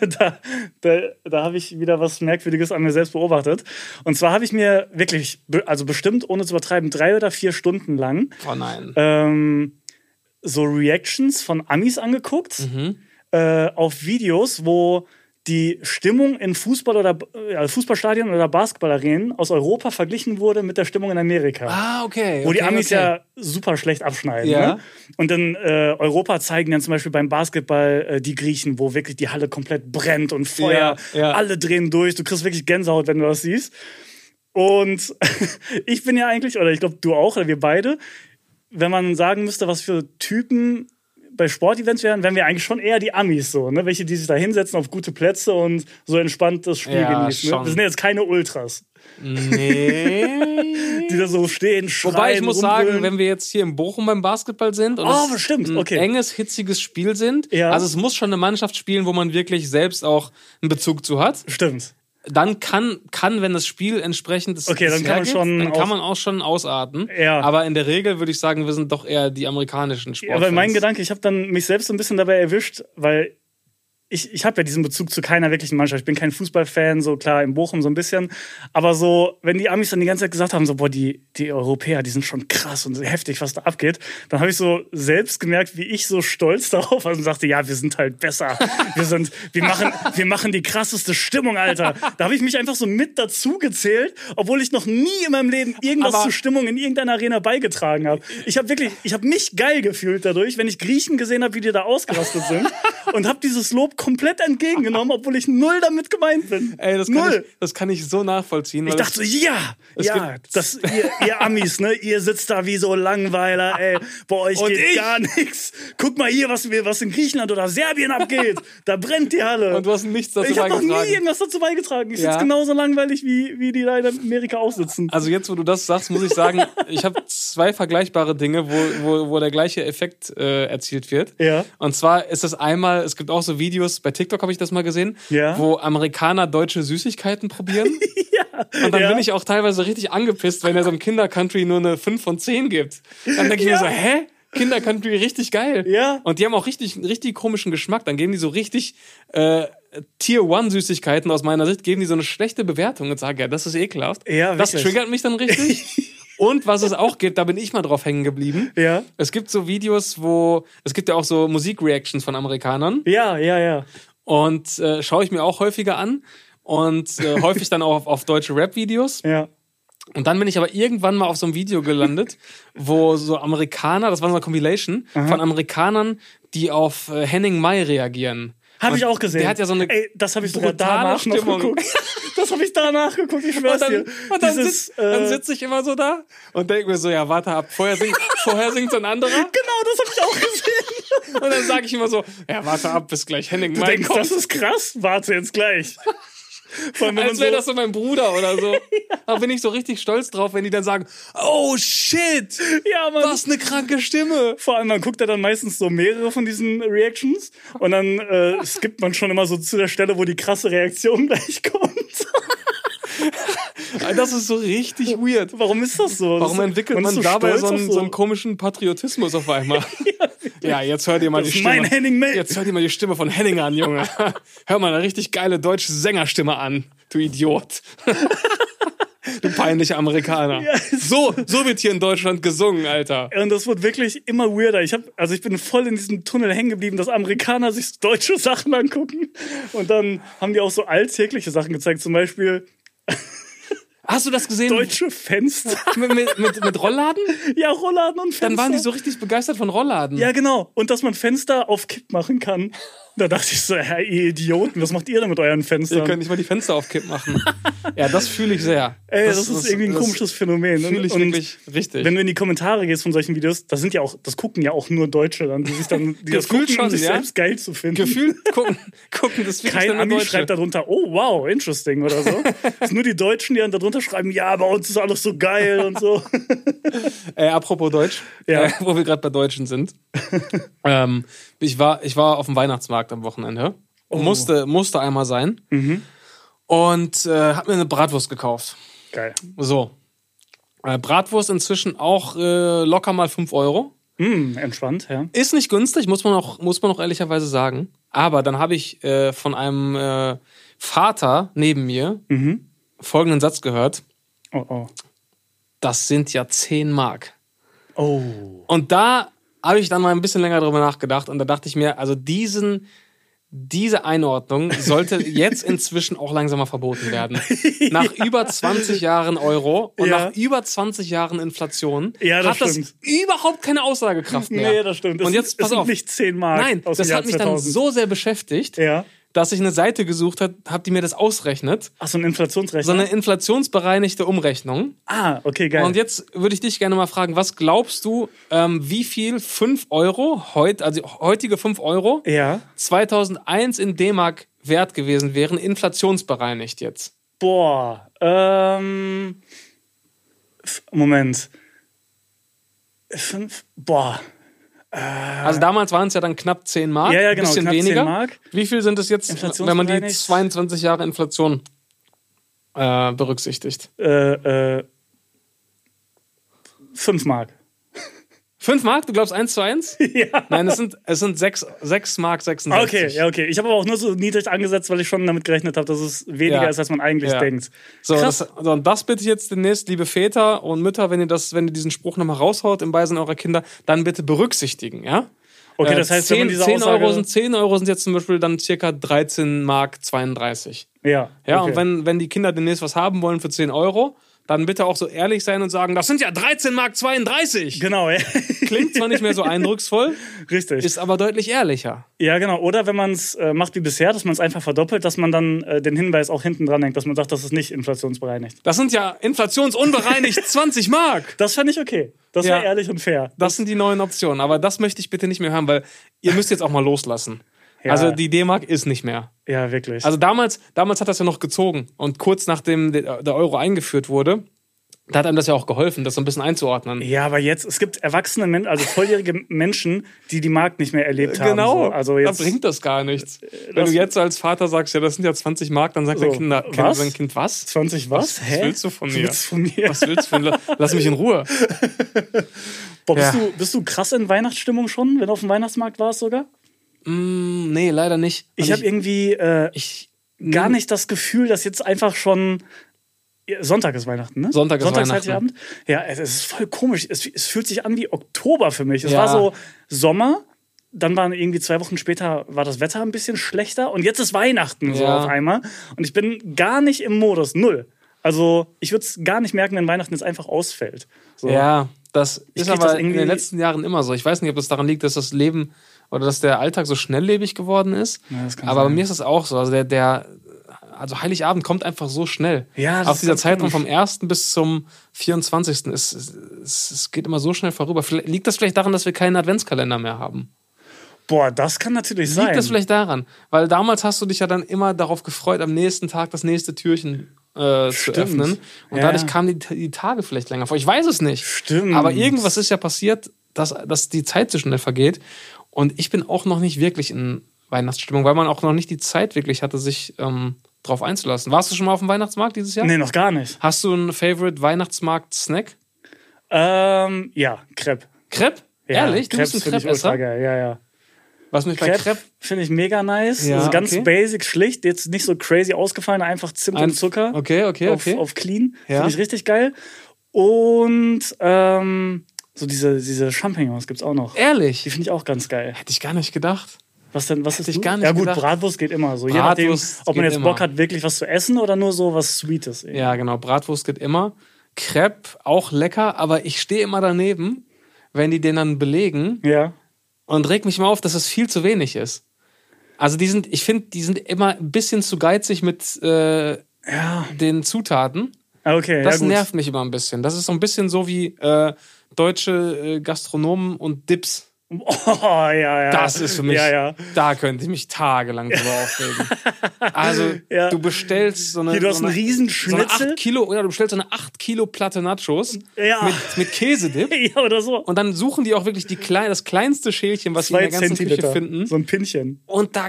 Und da, da, da habe ich wieder was Merkwürdiges an mir selbst beobachtet. Und zwar habe ich mir wirklich, also bestimmt, ohne zu übertreiben, drei oder vier Stunden lang oh nein. ähm, so Reactions von Amis angeguckt Mhm. äh, auf Videos, wo die Stimmung in Fußball oder äh, Fußballstadien oder Basketballarenen aus Europa verglichen wurde mit der Stimmung in Amerika. ah, okay. Wo die okay, Amis okay. ja super schlecht abschneiden. Ja. Ne? Und in äh, Europa zeigen dann zum Beispiel beim Basketball äh, die Griechen, wo wirklich die Halle komplett brennt und Feuer, Ja, ja. alle drehen durch. Du kriegst wirklich Gänsehaut, wenn du das siehst. Und ich bin ja eigentlich, oder ich glaube du auch, oder wir beide, wenn man sagen müsste, was für Typen bei Sportevents wären, wären wir eigentlich schon eher die Amis so, ne? Welche, die sich da hinsetzen auf gute Plätze und so entspannt das Spiel Ja, genießen. Ne? Wir sind jetzt keine Ultras, Nee. die da so stehen, schreien, Wobei ich muss sagen, rumbrüllen. wenn wir jetzt hier in Bochum beim Basketball sind und Oh, es stimmt, ein okay. enges, hitziges Spiel sind, Ja. also es muss schon eine Mannschaft spielen, wo man wirklich selbst auch einen Bezug zu hat, Stimmt. Dann kann, kann wenn das Spiel entsprechend es Okay, dann kann man schon dann auch- kann man auch schon ausarten. Ja. Aber in der Regel würde ich sagen, wir sind doch eher die amerikanischen Ja, Sportfans. aber mein Gedanke, ich habe dann mich selbst ein bisschen dabei erwischt, weil ich, ich habe ja diesen Bezug zu keiner wirklichen Mannschaft. Ich bin kein Fußballfan, so klar in Bochum so ein bisschen. Aber so, wenn die Amis dann die ganze Zeit gesagt haben, so, boah, die, die Europäer, die sind schon krass und heftig, was da abgeht, dann habe ich so selbst gemerkt, wie ich so stolz darauf war und sagte, ja, wir sind halt besser. Wir sind, wir machen, wir machen die krasseste Stimmung, Alter. Da habe ich mich einfach so mit dazu gezählt, obwohl ich noch nie in meinem Leben irgendwas Aber- zur Stimmung in irgendeiner Arena beigetragen habe. Ich habe wirklich, ich habe mich geil gefühlt dadurch, wenn ich Griechen gesehen habe, wie die da ausgerastet sind und habe dieses Lob komplett entgegengenommen, obwohl ich null damit gemeint bin. Ey, das kann, null. ich, das kann ich so nachvollziehen. Ich dachte so, ja, ja, das, ihr, ihr Amis, ne, ihr sitzt da wie so Langweiler, ey, bei euch Und geht ich? gar nichts. Guck mal hier, was, was in Griechenland oder Serbien abgeht. Da brennt die Halle. Und du hast nichts dazu ich habe noch nie beigetragen. irgendwas dazu beigetragen. Ich Ja. sitze genauso langweilig, wie, wie die da in Amerika auch sitzen. Also jetzt, wo du das sagst, muss ich sagen, ich habe zwei vergleichbare Dinge, wo, wo, wo der gleiche Effekt äh, erzielt wird. Ja. Und zwar ist es einmal, es gibt auch so Videos, bei TikTok habe ich das mal gesehen, Ja. wo Amerikaner deutsche Süßigkeiten probieren. Und dann Ja. bin ich auch teilweise richtig angepisst, wenn er so im Kinder-Country nur eine 5 von 10 gibt. Dann denke ich mir Ja. so, hä? Kinder-Country richtig geil. Ja. Und die haben auch richtig, richtig komischen Geschmack. Dann geben die so richtig äh, Tier-One-Süßigkeiten aus meiner Sicht, geben die so eine schlechte Bewertung und sagen, ja, das ist ekelhaft. Ja, das triggert mich dann richtig. und was es auch gibt, da bin ich mal drauf hängen geblieben. Ja. Es gibt so Videos, wo, es gibt ja auch so Musikreactions von Amerikanern. Ja, ja, ja. Und äh, schaue ich mir auch häufiger an. Und äh, häufig dann auch auf, auf deutsche Rap-Videos. Ja. Und dann bin ich aber irgendwann mal auf so einem Video gelandet, wo so Amerikaner, das war so eine Compilation, von Amerikanern, die auf äh, Henning Mai reagieren. Habe ich Und auch gesehen. Der hat ja so eine Ey, das habe ich sogar danach noch Stimmung. geguckt. Das habe ich danach geguckt, ich Und schwör's dann, dir. und dann, Dieses, sitz, dann äh, sitze ich immer so da und denke mir so, ja, warte ab, vorher singt, vorher singt so ein anderer Genau, das habe ich auch gesehen. und dann sage ich immer so, ja, warte ab, bis gleich Henning Du Mai denkst, kommt. das ist krass? Warte jetzt gleich. Allem, man Als wäre so, das so mein Bruder oder so. Da bin ich so richtig stolz drauf, wenn die dann sagen, oh shit, ja, man, was eine kranke Stimme. Vor allem, man guckt ja dann meistens so mehrere von diesen Reactions und dann äh, skippt man schon immer so zu der Stelle, wo die krasse Reaktion gleich kommt. Das ist so richtig weird. Warum ist das so? Warum entwickelt man, ist so dabei so einen, so einen komischen Patriotismus auf einmal? ja, jetzt hört ihr mal Das die ist Stimme. mein Henning May. Jetzt hört ihr mal die Stimme von Henning an, Junge. Hör mal eine richtig geile deutsche Sängerstimme an, du Idiot. du peinlicher Amerikaner. Ja. So, so wird hier in Deutschland gesungen, Alter. Und das wird wirklich immer weirder. Ich hab, also ich bin voll in diesem Tunnel hängen geblieben, dass Amerikaner sich deutsche Sachen angucken. Und dann haben die auch so alltägliche Sachen gezeigt. Zum Beispiel Hast du das gesehen? deutsche Fenster. Mit, mit, mit, mit Rollladen? ja, Rollladen und Fenster. Dann waren die so richtig begeistert von Rollladen. Ja, genau. Und dass man Fenster auf Kipp machen kann. Da dachte ich so, ja, ihr Idioten, was macht ihr denn mit euren Ihr Fenstern? könnt nicht mal die Fenster auf Kipp machen. ja, das fühle ich sehr. Ey, das, ist irgendwie ein komisches Phänomen. Fühle ich und wirklich richtig. wenn du in die Kommentare gehst von solchen Videos, das sind ja auch, das gucken ja auch nur Deutsche dann, die sich dann, die das gucken, um schon, sich ja. selbst geil zu finden. Gefühlt gucken, gucken das Kein Ami Deutsche. schreibt darunter, oh wow, interesting oder so. Es sind nur die Deutschen, die dann darunter schreiben, ja, bei uns ist alles so geil und so. Äh, apropos Deutsch, Ja. äh, wo wir gerade bei Deutschen sind. ähm, ich, war, ich war auf dem Weihnachtsmarkt am Wochenende. Oh. Musste, musste einmal sein. Mhm. Und äh, hab mir eine Bratwurst gekauft. Geil. So. Äh, Bratwurst inzwischen auch äh, locker mal 5 Euro. Hm, entspannt, ja. Ist nicht günstig, muss man auch, muss man auch ehrlicherweise sagen. Aber dann habe ich äh, von einem äh, Vater neben mir Mhm. Folgenden Satz gehört. Oh, oh. Das sind ja 10 Mark. Oh. Und da habe ich dann mal ein bisschen länger drüber nachgedacht und da dachte ich mir, also diesen, diese Einordnung sollte jetzt inzwischen auch langsam mal verboten werden. Nach über 20 Jahren Euro und Ja. nach über 20 Jahren Inflation Ja, das hat stimmt. das überhaupt keine Aussagekraft mehr. Nee, das stimmt. Es und jetzt pass auf. nicht 10 Mark Nein, das hat mich dann 2000. so sehr beschäftigt, Ja. Dass ich eine Seite gesucht habe, hab die mir das ausrechnet. Ach, so ein Inflationsrechner. So eine inflationsbereinigte Umrechnung. ah, okay, geil. Und jetzt würde ich dich gerne mal fragen, was glaubst du, ähm, wie viel 5 Euro, heut, also heutige 5 Euro, ja. 2001 in D-Mark wert gewesen wären, inflationsbereinigt jetzt? Boah. Ähm. Moment. Fünf. Boah. Also damals waren es ja dann knapp 10 Mark, Ja, ja, genau, bisschen knapp 10 weniger. Mark. Wie viel sind es jetzt, wenn man die Inflationsbereinigt? 22 Jahre Inflation äh, berücksichtigt? Äh, äh. Fünf Mark. 5 Mark? Du glaubst 1 zu 1? ja. Nein, es sind, es sind 6, 6 Mark 66. Okay, ja, okay. Ich habe aber auch nur so niedrig angesetzt, weil ich schon damit gerechnet habe, dass es weniger Ja. ist, als man eigentlich Ja. denkt. So, Krass. das, so, und das bitte ich jetzt demnächst, liebe Väter und Mütter, wenn ihr das, wenn ihr diesen Spruch nochmal raushaut im Beisein eurer Kinder, dann bitte berücksichtigen, ja? Okay, Äh, das heißt, 10, wenn man diese 10 Aussage... Euro sind 10 Euro sind jetzt zum Beispiel dann circa 13 Mark 32. ja, Ja, okay. und wenn, wenn die Kinder demnächst was haben wollen für 10 Euro, dann bitte auch so ehrlich sein und sagen, das sind ja 13 Mark 32. Genau, ja. Klingt zwar nicht mehr so eindrucksvoll, Richtig. ist aber deutlich ehrlicher. ja, genau. Oder wenn man es äh, macht wie bisher, dass man es einfach verdoppelt, dass man dann äh, den Hinweis auch hinten dran hängt, dass man sagt, das ist nicht inflationsbereinigt. Das sind ja inflationsunbereinigt 20 Mark. Das fände ich okay. Das Ja. wäre ehrlich und fair. Das sind die neuen Optionen. Aber das möchte ich bitte nicht mehr hören, weil ihr müsst jetzt auch mal loslassen. Ja. Also die D-Mark ist nicht mehr. Ja, wirklich. Also damals, damals hat das ja noch gezogen. Und kurz nachdem der Euro eingeführt wurde, da hat einem das ja auch geholfen, das so ein bisschen einzuordnen. ja, aber jetzt, es gibt erwachsene Menschen, also volljährige Menschen, die die Markt nicht mehr erlebt haben. Genau, So. Also da jetzt, bringt das gar nichts. Wenn das- du jetzt als Vater sagst, ja, das sind ja 20 Mark, dann sagt So, dein, kind, kind, was? dein Kind, was? 20 was? Was willst du von mir? willst du von mir? Was willst du von mir? Lass mich in Ruhe. Boah, bist, Ja. du, bist du krass in Weihnachtsstimmung schon, wenn du auf dem Weihnachtsmarkt warst sogar? Mm, nee, leider nicht. Ich Und habe irgendwie äh, ich, gar nicht das Gefühl, dass jetzt einfach schon Sonntag ist Weihnachten, ne? Sonntag ist Sonntags Weihnachten. Heiligabend. Ja, es ist voll komisch. Es, es fühlt sich an wie Oktober für mich. Es Ja. war so Sommer, dann waren irgendwie zwei Wochen später war das Wetter ein bisschen schlechter und jetzt ist Weihnachten so Ja. auf einmal und ich bin gar nicht im Modus null. Also ich würde es gar nicht merken, wenn Weihnachten jetzt einfach ausfällt. So. Ja, das Ich ist aber das in den letzten Jahren immer so. Ich weiß nicht, ob das daran liegt, dass das Leben oder dass der Alltag so schnelllebig geworden ist. Ja, aber bei sein. mir ist das auch so. Also der, der, also Heiligabend kommt einfach so schnell. Ja, Auf dieser Zeitraum vom 1. bis zum 24. Es, es, es geht immer so schnell vorüber. Vielleicht, liegt das vielleicht daran, dass wir keinen Adventskalender mehr haben? Boah, das kann natürlich sein. Liegt das vielleicht daran? Weil damals hast du dich ja dann immer darauf gefreut, am nächsten Tag das nächste Türchen äh, zu öffnen. Und Ja, dadurch kamen die, die Tage vielleicht länger vor. Ich weiß es nicht. Stimmt. Aber irgendwas ist ja passiert, dass, dass die Zeit so schnell vergeht. Und ich bin auch noch nicht wirklich in Weihnachtsstimmung, weil man auch noch nicht die Zeit wirklich hatte, sich ähm, drauf einzulassen. Warst du schon mal auf dem Weihnachtsmarkt dieses Jahr? Nee, noch gar nicht. Hast du einen Favorite Weihnachtsmarkt-Snack? Ähm, ja, Crepe. Crepe? Ja, Ehrlich? Du bist ein finde ich ultra Crepe-Esser? geil. Ja, ja. Was mich bei Crepe, Crepe finde ich mega nice. Ja, also ganz okay. basic, schlicht. Jetzt nicht so crazy ausgefallen, einfach Zimt Ein- und Zucker. Okay, okay, auf, okay. auf clean. Ja. Finde ich richtig geil. Und ähm, so diese, diese Champignons gibt's auch noch. Ehrlich? Die finde ich auch ganz geil. Hätte ich gar nicht gedacht. Was denn, was ist ich gar nicht Ja gut, gedacht. Bratwurst geht immer so. Je nachdem, Bratwurst ob man jetzt Bock immer. hat, wirklich was zu essen oder nur so was Sweetes. Ja, genau. Bratwurst geht immer. Crepe auch lecker, aber ich stehe immer daneben, wenn die den dann belegen Ja. und reg mich mal auf, dass es viel zu wenig ist. Also die sind, ich finde, die sind immer ein bisschen zu geizig mit äh, Ja. den Zutaten. Ah, Okay, Das ja gut. nervt mich immer ein bisschen. Das ist so ein bisschen so wie äh, deutsche äh, Gastronomen und Dips. Oh, ja, ja. Das ist für mich, Ja, ja. da könnte ich mich tagelang drüber aufregen. Also, Ja. du bestellst so eine. Hier, du hast so einen eine, riesen so eine Schnitzel. 8 Kilo, oder du bestellst so eine 8 Kilo Platte Nachos mit, mit Käsedip. ja, oder so. Und dann suchen die auch wirklich die klein, das kleinste Schälchen, was sie in der ganzen Küche Zentiliter. finden. So ein Pinchen. Und da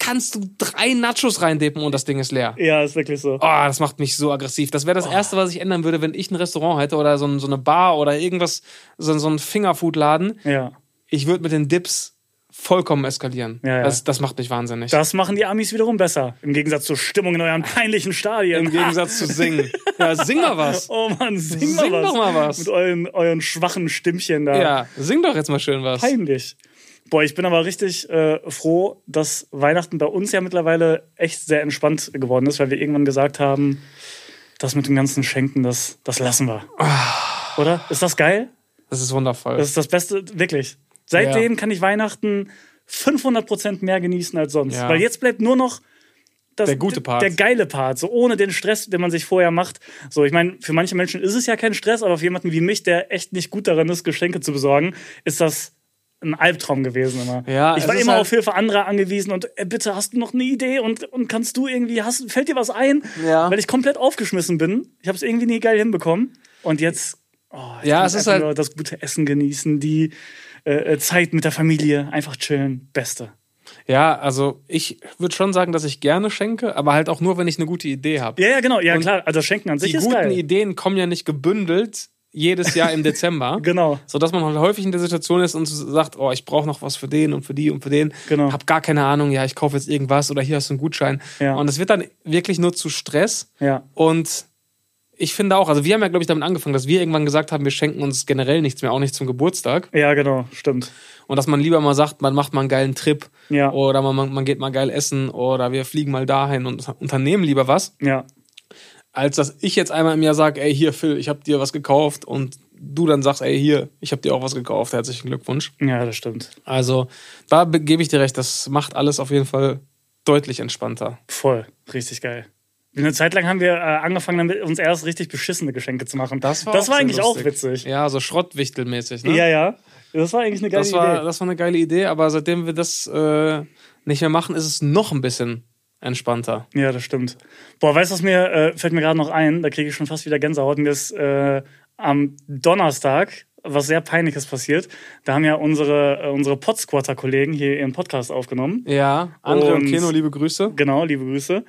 kannst du drei Nachos reindippen und das Ding ist leer. Ja, ist wirklich so. Oh, das macht mich so aggressiv. Das wäre das Erste, was ich ändern würde, wenn ich ein Restaurant hätte oder so, ein, so eine Bar oder irgendwas, so, so ein Fingerfood-Laden. Ja. Ich würde mit den Dips vollkommen eskalieren. Ja, ja. Das, das macht mich wahnsinnig. Das machen die Amis wiederum besser. Im Gegensatz zur Stimmung in euren peinlichen Stadien. Im Gegensatz zu singen. Ja, sing mal was. Oh Mann, sing, Sing mal was. doch mal was. Mit euren, euren schwachen Stimmchen da. Ja, sing doch jetzt mal schön was. Peinlich. Boah, ich bin aber richtig äh, froh, dass Weihnachten bei uns ja mittlerweile echt sehr entspannt geworden ist, weil wir irgendwann gesagt haben, das mit dem ganzen Schenken, das, das lassen wir. Ah. Oder? Ist das geil? Das ist wundervoll. Das ist das Beste, wirklich. Seitdem kann ich Weihnachten 500% mehr genießen als sonst. Ja. Weil jetzt bleibt nur noch das, Der gute Part. Der geile Part, so ohne den Stress, den man sich vorher macht. So, ich meine, für manche Menschen ist es ja kein Stress, aber für jemanden wie mich, der echt nicht gut darin ist, Geschenke zu besorgen, ist das ein Albtraum gewesen immer. Ja, ich war immer halt- auf Hilfe anderer angewiesen und äh, bitte hast du noch eine Idee und, und kannst du irgendwie, hast, fällt dir was ein? Ja. Weil ich komplett aufgeschmissen bin. Ich habe es irgendwie nie geil hinbekommen. Und jetzt, oh, ich Ja, es ist halt- nur das gute Essen genießen, die äh, Zeit mit der Familie, einfach chillen, beste. Ja, also ich würde schon sagen, dass ich gerne schenke, aber halt auch nur, wenn ich eine gute Idee habe. Ja, ja, genau. Ja, klar. Also Schenken an sich Die ist guten geil. Ideen kommen ja nicht gebündelt jedes Jahr im Dezember. Genau. So dass man halt häufig in der Situation ist und sagt, oh, ich brauche noch was für den und für die und für den. Genau. Hab gar keine Ahnung, ja, ich kaufe jetzt irgendwas oder hier hast du einen Gutschein. Ja. Und es wird dann wirklich nur zu Stress. Ja. Und ich finde auch, also wir haben ja, glaube ich, damit angefangen, dass wir irgendwann gesagt haben, wir schenken uns generell nichts mehr, auch nicht zum Geburtstag. Ja, genau. Stimmt. Und dass man lieber mal sagt, man macht mal einen geilen Trip Ja. oder man, man, man geht mal geil essen oder wir fliegen mal dahin und unternehmen lieber was. Ja. Als dass ich jetzt einmal im Jahr sage, ey, hier, Phil, ich habe dir was gekauft und du dann sagst, ey, hier, ich habe dir auch was gekauft, herzlichen Glückwunsch. Ja, das stimmt. Also, da be- gebe ich dir recht, das macht alles auf jeden Fall deutlich entspannter. Voll. Richtig geil. Eine Zeit lang haben wir äh, angefangen, damit uns erst richtig beschissene Geschenke zu machen. Das war, das auch war eigentlich auch lustig. witzig. Ja, so Schrottwichtelmäßig, ne? Ja, ja. Das war eigentlich eine geile das, war, Idee. das war eine geile Idee, aber seitdem wir das äh, nicht mehr machen, ist es noch ein bisschen entspannter. Ja, das stimmt. Boah, weißt du, was mir, äh, fällt mir gerade noch ein, da kriege ich schon fast wieder Gänsehaut. Mir ist äh, am Donnerstag was sehr Peinliches passiert. Da haben ja unsere, äh, unsere Podsquatter-Kollegen hier ihren Podcast aufgenommen. Ja, André und, Und- Keno, liebe Grüße. Genau, liebe Grüße.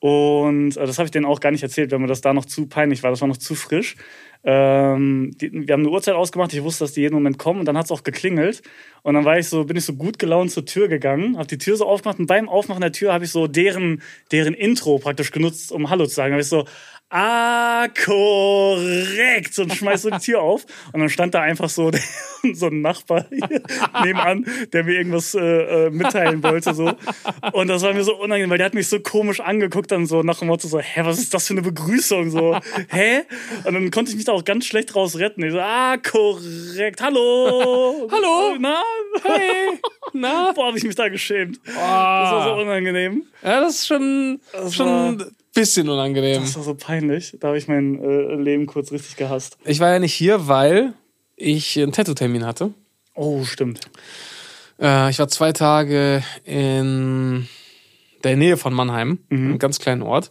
Und äh, das habe ich denen auch gar nicht erzählt, weil mir das da noch zu peinlich war. Das war noch zu frisch. Ähm, die, wir haben eine Uhrzeit ausgemacht. Ich wusste, dass die jeden Moment kommen. Und dann hat es auch geklingelt. Und dann war ich so, bin ich so gut gelaunt zur Tür gegangen, habe die Tür so aufgemacht. Und beim Aufmachen der Tür habe ich so deren, deren Intro praktisch genutzt, um Hallo zu sagen. Habe ich so, ah, korrekt. Und schmeiß so die Tür auf. Und dann stand da einfach so, so ein Nachbar nebenan, der mir irgendwas äh, äh, mitteilen wollte. So. Und das war mir so unangenehm, weil der hat mich so komisch angeguckt, dann so nach dem Motto so, hä, was ist das für eine Begrüßung? So, hä? Und dann konnte ich mich da auch ganz schlecht raus retten. Ich so, ah, korrekt, hallo. Hallo. Na? Hey, na? Boah, habe ich mich da geschämt. Das war so unangenehm. Ja, das ist schon, Das schon war- bisschen unangenehm. Das war so peinlich. Da habe ich mein äh, Leben kurz richtig gehasst. Ich war ja nicht hier, weil ich einen Tattoo-Termin hatte. Oh, stimmt. Äh, ich war zwei Tage in der Nähe von Mannheim, einem ganz kleinen Ort,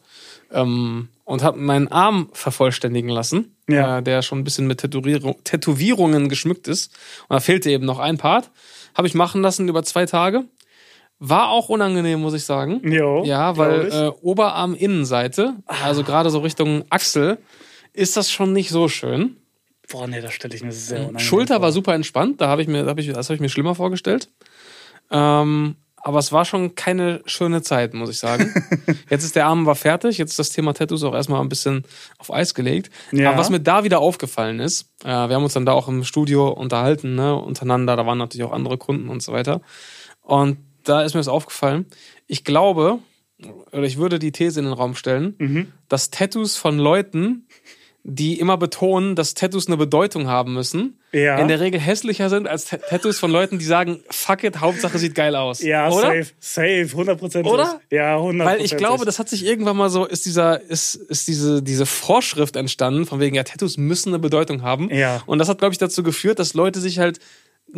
ähm, und habe meinen Arm vervollständigen lassen, Ja. äh, der schon ein bisschen mit Tätowierung, Tätowierungen geschmückt ist. Und da fehlte eben noch ein Part. Habe ich machen lassen über zwei Tage. War auch unangenehm, muss ich sagen. Jo, ja, weil äh, Oberarm-Innenseite, also gerade so Richtung Achsel, ist das schon nicht so schön. Boah, nee, das stelle ich mir sehr unangenehm Schulter vor. war super entspannt, da habe ich mir, da hab ich, das habe ich mir schlimmer vorgestellt. Ähm, aber es war schon keine schöne Zeit, muss ich sagen. jetzt ist der Arm war fertig, jetzt ist das Thema Tattoos auch erstmal ein bisschen auf Eis gelegt. Ja. Aber was mir da wieder aufgefallen ist, äh, wir haben uns dann da auch im Studio unterhalten, ne, untereinander, da waren natürlich auch andere Kunden und so weiter. Und da ist mir das aufgefallen. Ich glaube, oder ich würde die These in den Raum stellen, Mhm. dass Tattoos von Leuten, die immer betonen, dass Tattoos eine Bedeutung haben müssen, Ja. in der Regel hässlicher sind als Ta- Tattoos von Leuten, die sagen, fuck it, Hauptsache sieht geil aus. Ja, oder? safe, safe, 100%. Oder? Ja, 100%. Weil ich glaube, das hat sich irgendwann mal so, ist dieser, ist, ist diese, diese Vorschrift entstanden, von wegen, ja, Tattoos müssen eine Bedeutung haben. Ja. Und das hat, glaube ich, dazu geführt, dass Leute sich halt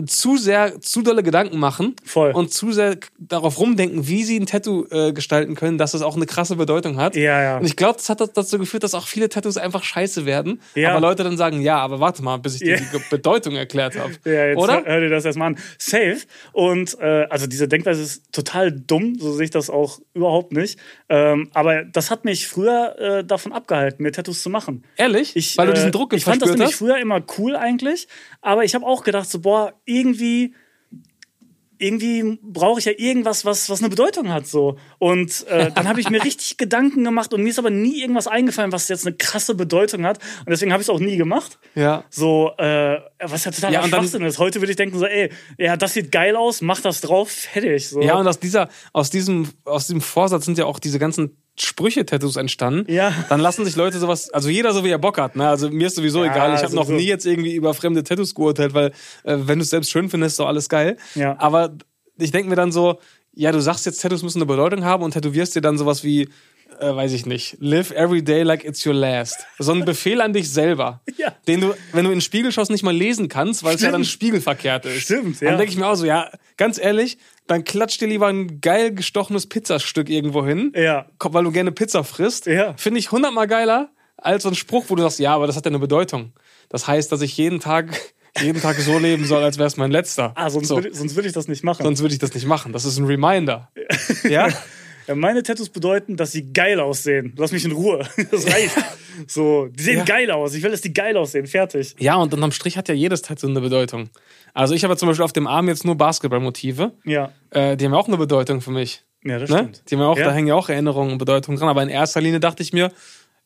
zu sehr, zu dolle Gedanken machen Voll. und zu sehr darauf rumdenken, wie sie ein Tattoo äh, gestalten können, dass es auch eine krasse Bedeutung hat. Ja, ja. Und ich glaube, das hat dazu geführt, dass auch viele Tattoos einfach scheiße werden. Ja. Aber Leute dann sagen, ja, aber warte mal, bis ich dir Ja. die Bedeutung erklärt habe. Ja, jetzt Oder? Hör, dir das erstmal an. Safe. Und äh, also diese Denkweise ist total dumm, so sehe ich das auch überhaupt nicht. Ähm, aber das hat mich früher äh, davon abgehalten, mir Tattoos zu machen. Ehrlich? Ich, Weil du äh, diesen Druck Ich fand das nämlich hast? früher immer cool eigentlich, aber ich habe auch gedacht, so, boah, irgendwie. Irgendwie brauche ich ja irgendwas, was, was eine Bedeutung hat. so Und äh, dann habe ich mir richtig Gedanken gemacht und mir ist aber nie irgendwas eingefallen, was jetzt eine krasse Bedeutung hat. Und deswegen habe ich es auch nie gemacht. Ja. So, äh, was ja total Ja, Schwachsinn ist. Heute würde ich denken so, ey, ja, das sieht geil aus, mach das drauf, fertig. So. Ja, und aus dieser, aus diesem, aus diesem Vorsatz sind ja auch diese ganzen Sprüche-Tattoos entstanden. Ja. Dann lassen sich Leute sowas, also jeder so wie er Bock hat, ne? Also mir ist sowieso Ja, egal. Ich habe noch sowieso. nie jetzt irgendwie über fremde Tattoos geurteilt, weil äh, wenn du es selbst schön findest, ist doch alles geil. Ja. Aber ich denke mir dann so, ja, du sagst jetzt, Tattoos müssen eine Bedeutung haben und tätowierst dir dann sowas wie, äh, weiß ich nicht, live every day like it's your last. So ein Befehl an dich selber. Ja. Den du, wenn du in den Spiegel schaust, nicht mal lesen kannst, weil es ja dann spiegelverkehrt ist. Stimmt, ja. Dann denke ich mir auch so, ja, ganz ehrlich, dann klatsch dir lieber ein geil gestochenes Pizzastück irgendwo hin, Ja. Weil du gerne Pizza frisst. Ja. Finde ich hundertmal geiler als so ein Spruch, wo du sagst, ja, aber das hat ja eine Bedeutung. Das heißt, dass ich jeden Tag, jeden Tag so leben soll, als wäre es mein letzter. Ah, sonst so. würde sonst würd ich das nicht machen. Sonst würde ich das nicht machen. Das ist ein Reminder. Ja? Ja, meine Tattoos bedeuten, dass sie geil aussehen. Lass mich in Ruhe. Das reicht. so, die sehen Ja. geil aus. Ich will, dass die geil aussehen. Fertig. Ja, und unterm Strich hat ja jedes Tattoo eine Bedeutung. Also ich habe zum Beispiel auf dem Arm jetzt nur Basketballmotive. Ja. Äh, die haben ja auch eine Bedeutung für mich. Ja, das Ne? stimmt. Die haben ja auch, Ja. Da hängen ja auch Erinnerungen und Bedeutungen dran. Aber in erster Linie dachte ich mir,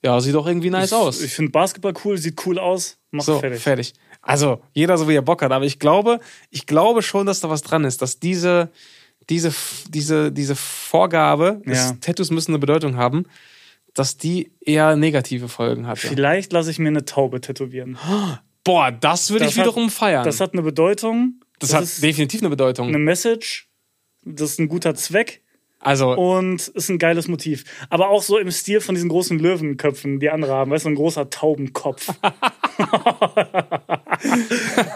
ja, sieht doch irgendwie nice aus. Ich finde Basketball cool, sieht cool aus. Mach So, fertig. fertig. Also, jeder so wie er Bock hat. Aber ich glaube, ich glaube schon, dass da was dran ist, dass diese, diese, diese, diese Vorgabe, Ja. Tattoos müssen eine Bedeutung haben, dass die eher negative Folgen hatte. Vielleicht lasse ich mir eine Taube tätowieren. Boah, das würde ich Das hat- wiederum feiern. Das hat eine Bedeutung. das hat ist definitiv eine Bedeutung. eine Message. Das ist ein guter Zweck also, und ist ein geiles Motiv. Aber auch so im Stil von diesen großen Löwenköpfen, die andere haben. Weißt du, ein großer Taubenkopf.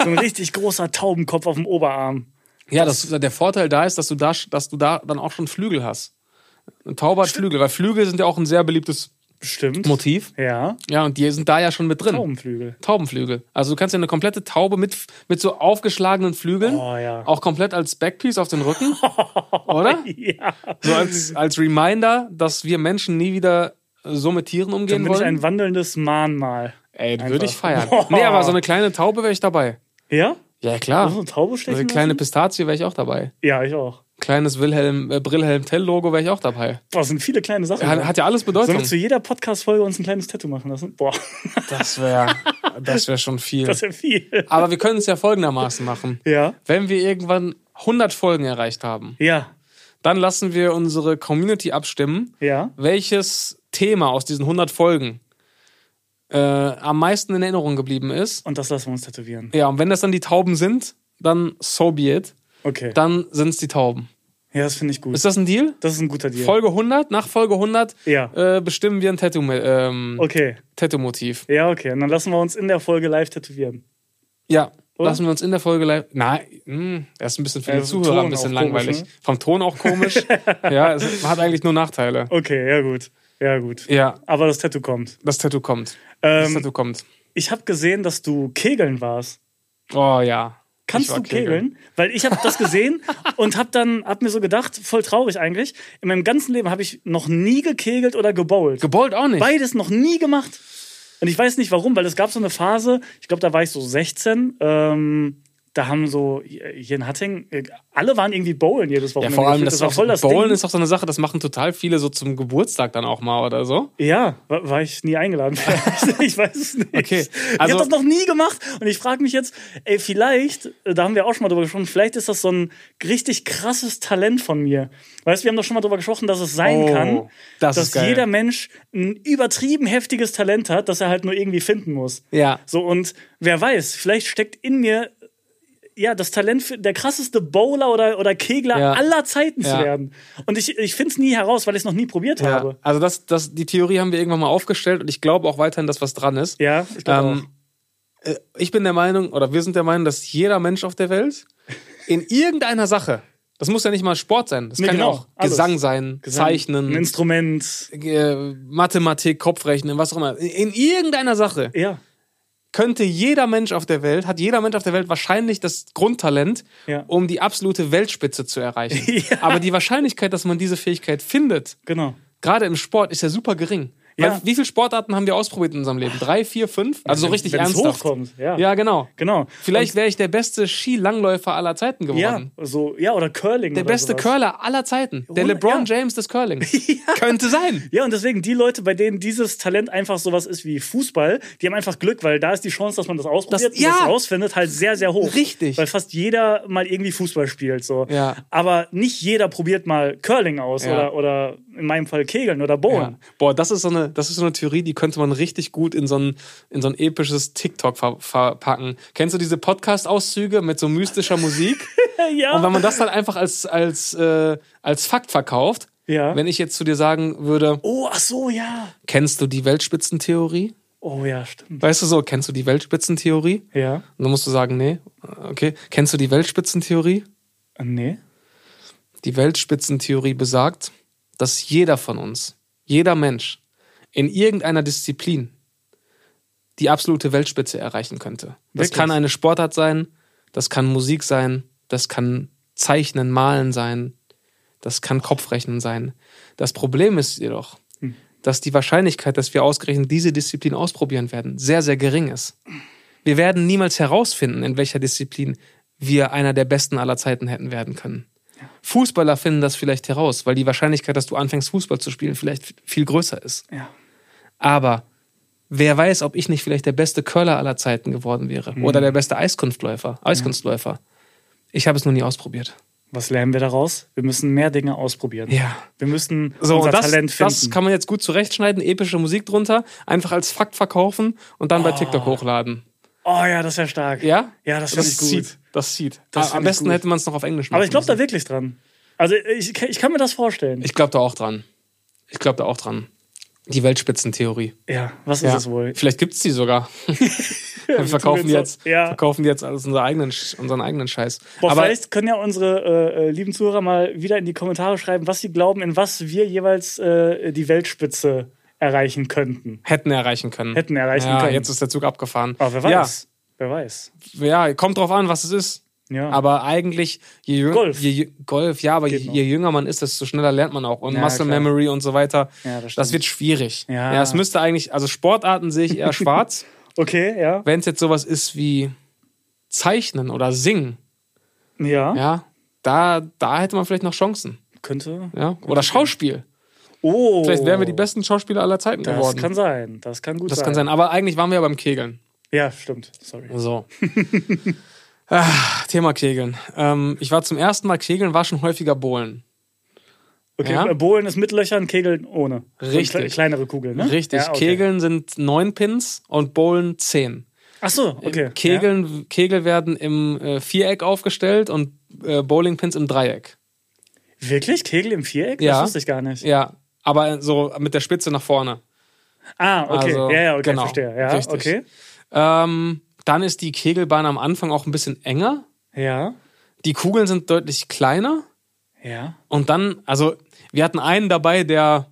so ein richtig großer Taubenkopf auf dem Oberarm. Ja, das, der Vorteil da ist, dass du da, dass du da dann auch schon Flügel hast. Ein Taube hat Flügel, weil Flügel sind ja auch ein sehr beliebtes Bestimmt. Motiv. Ja. Ja, und die sind da ja schon mit drin. Taubenflügel. Taubenflügel. Also du kannst ja eine komplette Taube mit, mit so aufgeschlagenen Flügeln, Oh ja. auch komplett als Backpiece auf den Rücken, oder? Ja. So als, als Reminder, dass wir Menschen nie wieder so mit Tieren Dann umgehen bin ich wollen. ein wandelndes Mahnmal. Ey, würde ich feiern. Nee, aber so eine kleine Taube wäre ich dabei. Ja? Ja, klar. So eine Also eine kleine lassen? Pistazie wäre ich auch dabei. Ja, ich auch. Kleines Wilhelm, äh, Brillhelm Tell-Logo wäre ich auch dabei. Boah, das sind viele kleine Sachen. Hat, hat ja alles Sollen Bedeutung. wir zu jeder Podcast-Folge uns ein kleines Tattoo machen lassen? Boah, Das wäre das wär schon viel. das ja viel. Aber wir können es ja folgendermaßen machen. Ja. Wenn wir irgendwann 100 Folgen erreicht haben, Ja. dann lassen wir unsere Community abstimmen, Ja. welches Thema aus diesen 100 Folgen äh, am meisten in Erinnerung geblieben ist. Und das lassen wir uns tätowieren. Ja, und wenn das dann die Tauben sind, dann so be it. Okay. Dann sind es die Tauben. Ja, das finde ich gut. Ist das ein Deal? Das ist ein guter Deal. Folge 100, nach Folge 100 Ja. äh, bestimmen wir ein Tattoo, ähm, Okay. Tattoo-Motiv. Ja, okay. Und dann lassen wir uns in der Folge live tätowieren. Ja, Oder? lassen wir uns in der Folge live. Nein, das ist ein bisschen für Ja, die vom Zuhörer Ton ein bisschen auch komisch, langweilig. ne? Vom Ton auch komisch. ja, es hat eigentlich nur Nachteile. Okay, ja gut. Ja gut. Ja, Aber das Tattoo kommt. das Tattoo kommt. Das Ähm, Tattoo kommt. ich habe gesehen, dass du Kegeln warst. Oh ja. Kannst du kegeln? Weil ich habe das gesehen und habe dann hab mir so gedacht, voll traurig eigentlich. In meinem ganzen Leben habe ich noch nie gekegelt oder gebowlt. Geballt auch nicht. Beides noch nie gemacht. Und ich weiß nicht warum, weil es gab so eine Phase, ich glaube, da war ich so 16. Ähm, da haben so hier in Hattingen, äh, alle waren irgendwie bowlen jedes ja, Wochenende. vor allem, gefühlt. das, war voll das Bowlen Ding. ist auch so eine Sache, das machen total viele so zum Geburtstag dann auch mal oder so. Ja, war, war ich nie eingeladen. ich weiß es nicht. Okay, ich also- habe das noch nie gemacht und ich frage mich jetzt, ey, vielleicht, äh, da haben wir auch schon mal drüber gesprochen, vielleicht ist das so ein richtig krasses Talent von mir. Weißt du, wir haben doch schon mal drüber gesprochen, dass es sein Oh, kann, das dass jeder Mensch ein übertrieben heftiges Talent hat, das er halt nur irgendwie finden muss. Ja. So, und wer weiß, vielleicht steckt in mir ja, das Talent für der krasseste Bowler oder, oder Kegler Ja. aller Zeiten zu Ja. werden. Und ich, ich finde es nie heraus, weil ich es noch nie probiert Ja. habe. Also das, das, die Theorie haben wir irgendwann mal aufgestellt und ich glaube auch weiterhin, dass was dran ist. Ja, ich glaube Ähm, äh, ich bin der Meinung, oder wir sind der Meinung, dass jeder Mensch auf der Welt in irgendeiner Sache, das muss ja nicht mal Sport sein, das Nee, kann genau, ja auch alles. Gesang sein, Gesang, Zeichnen, Ein Instrument. Mathematik, Kopfrechnen, was auch immer. In irgendeiner Sache Ja. Könnte jeder Mensch auf der Welt, hat jeder Mensch auf der Welt wahrscheinlich das Grundtalent, Ja. um die absolute Weltspitze zu erreichen. Ja. Aber die Wahrscheinlichkeit, dass man diese Fähigkeit findet, Genau. gerade im Sport, ist ja super gering. Ja. Wie viele Sportarten haben wir ausprobiert in unserem Leben? Drei, vier, fünf? Also so richtig Wenn ernsthaft. hochkommt. Ja. Ja, genau. Genau. Vielleicht wäre ich der beste Skilangläufer aller Zeiten Und, ja, geworden. so, ja, oder Curling. Der oder beste sowas. Curler aller Zeiten. Der LeBron ja. James des Curling. Könnte sein. Ja, und deswegen die Leute, bei denen dieses Talent einfach sowas ist wie Fußball, die haben einfach Glück, weil da ist die Chance, dass man das ausprobiert Das- und das ja. rausfindet, halt sehr, sehr hoch. Richtig. Weil fast jeder mal irgendwie Fußball spielt. So. Ja. Aber nicht jeder probiert mal Curling aus Ja. oder, oder in meinem Fall Kegeln oder Ja. Bowlen. Boah, das ist, so eine, das ist so eine Theorie, die könnte man richtig gut in so ein, in so ein episches TikTok ver verpacken. Kennst du diese Podcast-Auszüge mit so mystischer Musik? Ja. Und wenn man das dann einfach als, als, äh, als Fakt verkauft, Ja. wenn ich jetzt zu dir sagen würde, oh, ach so, ja. kennst du die Weltspitzentheorie? Oh ja, stimmt. Weißt du so, kennst du die Weltspitzentheorie? Ja. Und dann musst du sagen, nee. Okay. Kennst du die Weltspitzentheorie? Äh, Nee. Die Weltspitzentheorie besagt, dass jeder von uns, jeder Mensch, in irgendeiner Disziplin die absolute Weltspitze erreichen könnte. Das Wirklich? kann eine Sportart sein, das kann Musik sein, das kann Zeichnen, Malen sein, das kann Kopfrechnen sein. Das Problem ist jedoch, Hm. dass die Wahrscheinlichkeit, dass wir ausgerechnet diese Disziplin ausprobieren werden, sehr, sehr gering ist. Wir werden niemals herausfinden, in welcher Disziplin wir einer der besten aller Zeiten hätten werden können. Fußballer finden das vielleicht heraus, weil die Wahrscheinlichkeit, dass du anfängst, Fußball zu spielen, vielleicht viel größer ist. Ja. Aber wer weiß, ob ich nicht vielleicht der beste Curler aller Zeiten geworden wäre oder der beste Eiskunstläufer. Eiskunstläufer. Ich habe es noch nie ausprobiert. Was lernen wir daraus? Wir müssen mehr Dinge ausprobieren. Ja. Wir müssen So, unser das, Talent finden. das kann man jetzt gut zurechtschneiden, epische Musik drunter, einfach als Fakt verkaufen und dann bei TikTok hochladen. oh ja, das wäre stark. Ja? Ja, das finde ich gut. zieht. Das zieht. Das Am besten hätte man es noch auf Englisch machen Aber ich glaube da wirklich dran. Also ich, ich kann mir das vorstellen. Ich glaube da auch dran. Ich glaube da auch dran. Die Weltspitzentheorie. ja, was ist Ja. es wohl? Vielleicht gibt es die sogar. Wir verkaufen die, jetzt. Ja. verkaufen die jetzt als unseren eigenen, unseren eigenen Scheiß. Boah, Aber vielleicht können ja unsere äh, äh, lieben Zuhörer mal wieder in die Kommentare schreiben, was sie glauben, in was wir jeweils äh, die Weltspitze erreichen könnten. hätten erreichen können. Hätten erreichen ja, können. Jetzt ist der Zug abgefahren. Aber wer weiß. Wer weiß. Ja, ja, kommt drauf an, was es ist. Ja. Aber eigentlich, je jünger, Golf. Je, Golf, ja, aber je, je jünger man ist, desto schneller lernt man auch. Und Ja, Muscle klar. Memory und so weiter. Ja, das das, wird schwierig. Ja. ja, es müsste eigentlich, also Sportarten sehe ich eher schwarz. Okay, ja. Wenn es jetzt sowas ist wie Zeichnen oder Singen, Ja. ja, da, da hätte man vielleicht noch Chancen. Könnte. Ja? Oder Schauspiel. Oh. Vielleicht wären wir die besten Schauspieler aller Zeiten Das geworden. kann sein. Das kann gut das sein. kann sein. Aber eigentlich waren wir ja beim Kegeln. Ja, stimmt. Sorry. So. ah, Thema Kegeln. Ähm, ich war zum ersten Mal Kegeln, war schon häufiger Bowlen. Okay, Ja. äh, Bohlen ist mit Löchern, Kegeln ohne. So Richtig. kle- kleinere Kugeln, ne? Richtig. Ja, okay. Kegeln sind neun Pins und Bowlen zehn. Ach so, okay. Kegeln, Kegel werden im äh, Viereck aufgestellt und äh, Bowlingpins im Dreieck. Ja. Wirklich? Kegel im Viereck? Ja. Das wusste ich gar nicht. Ja, aber so mit der Spitze nach vorne. Ah, okay. Also, ja, ja, okay, genau. verstehe. Ja, Richtig. okay. Ähm, dann ist die Kegelbahn am Anfang auch ein bisschen enger. Ja, Die Kugeln sind deutlich kleiner. ja. Und dann, also wir hatten einen dabei, der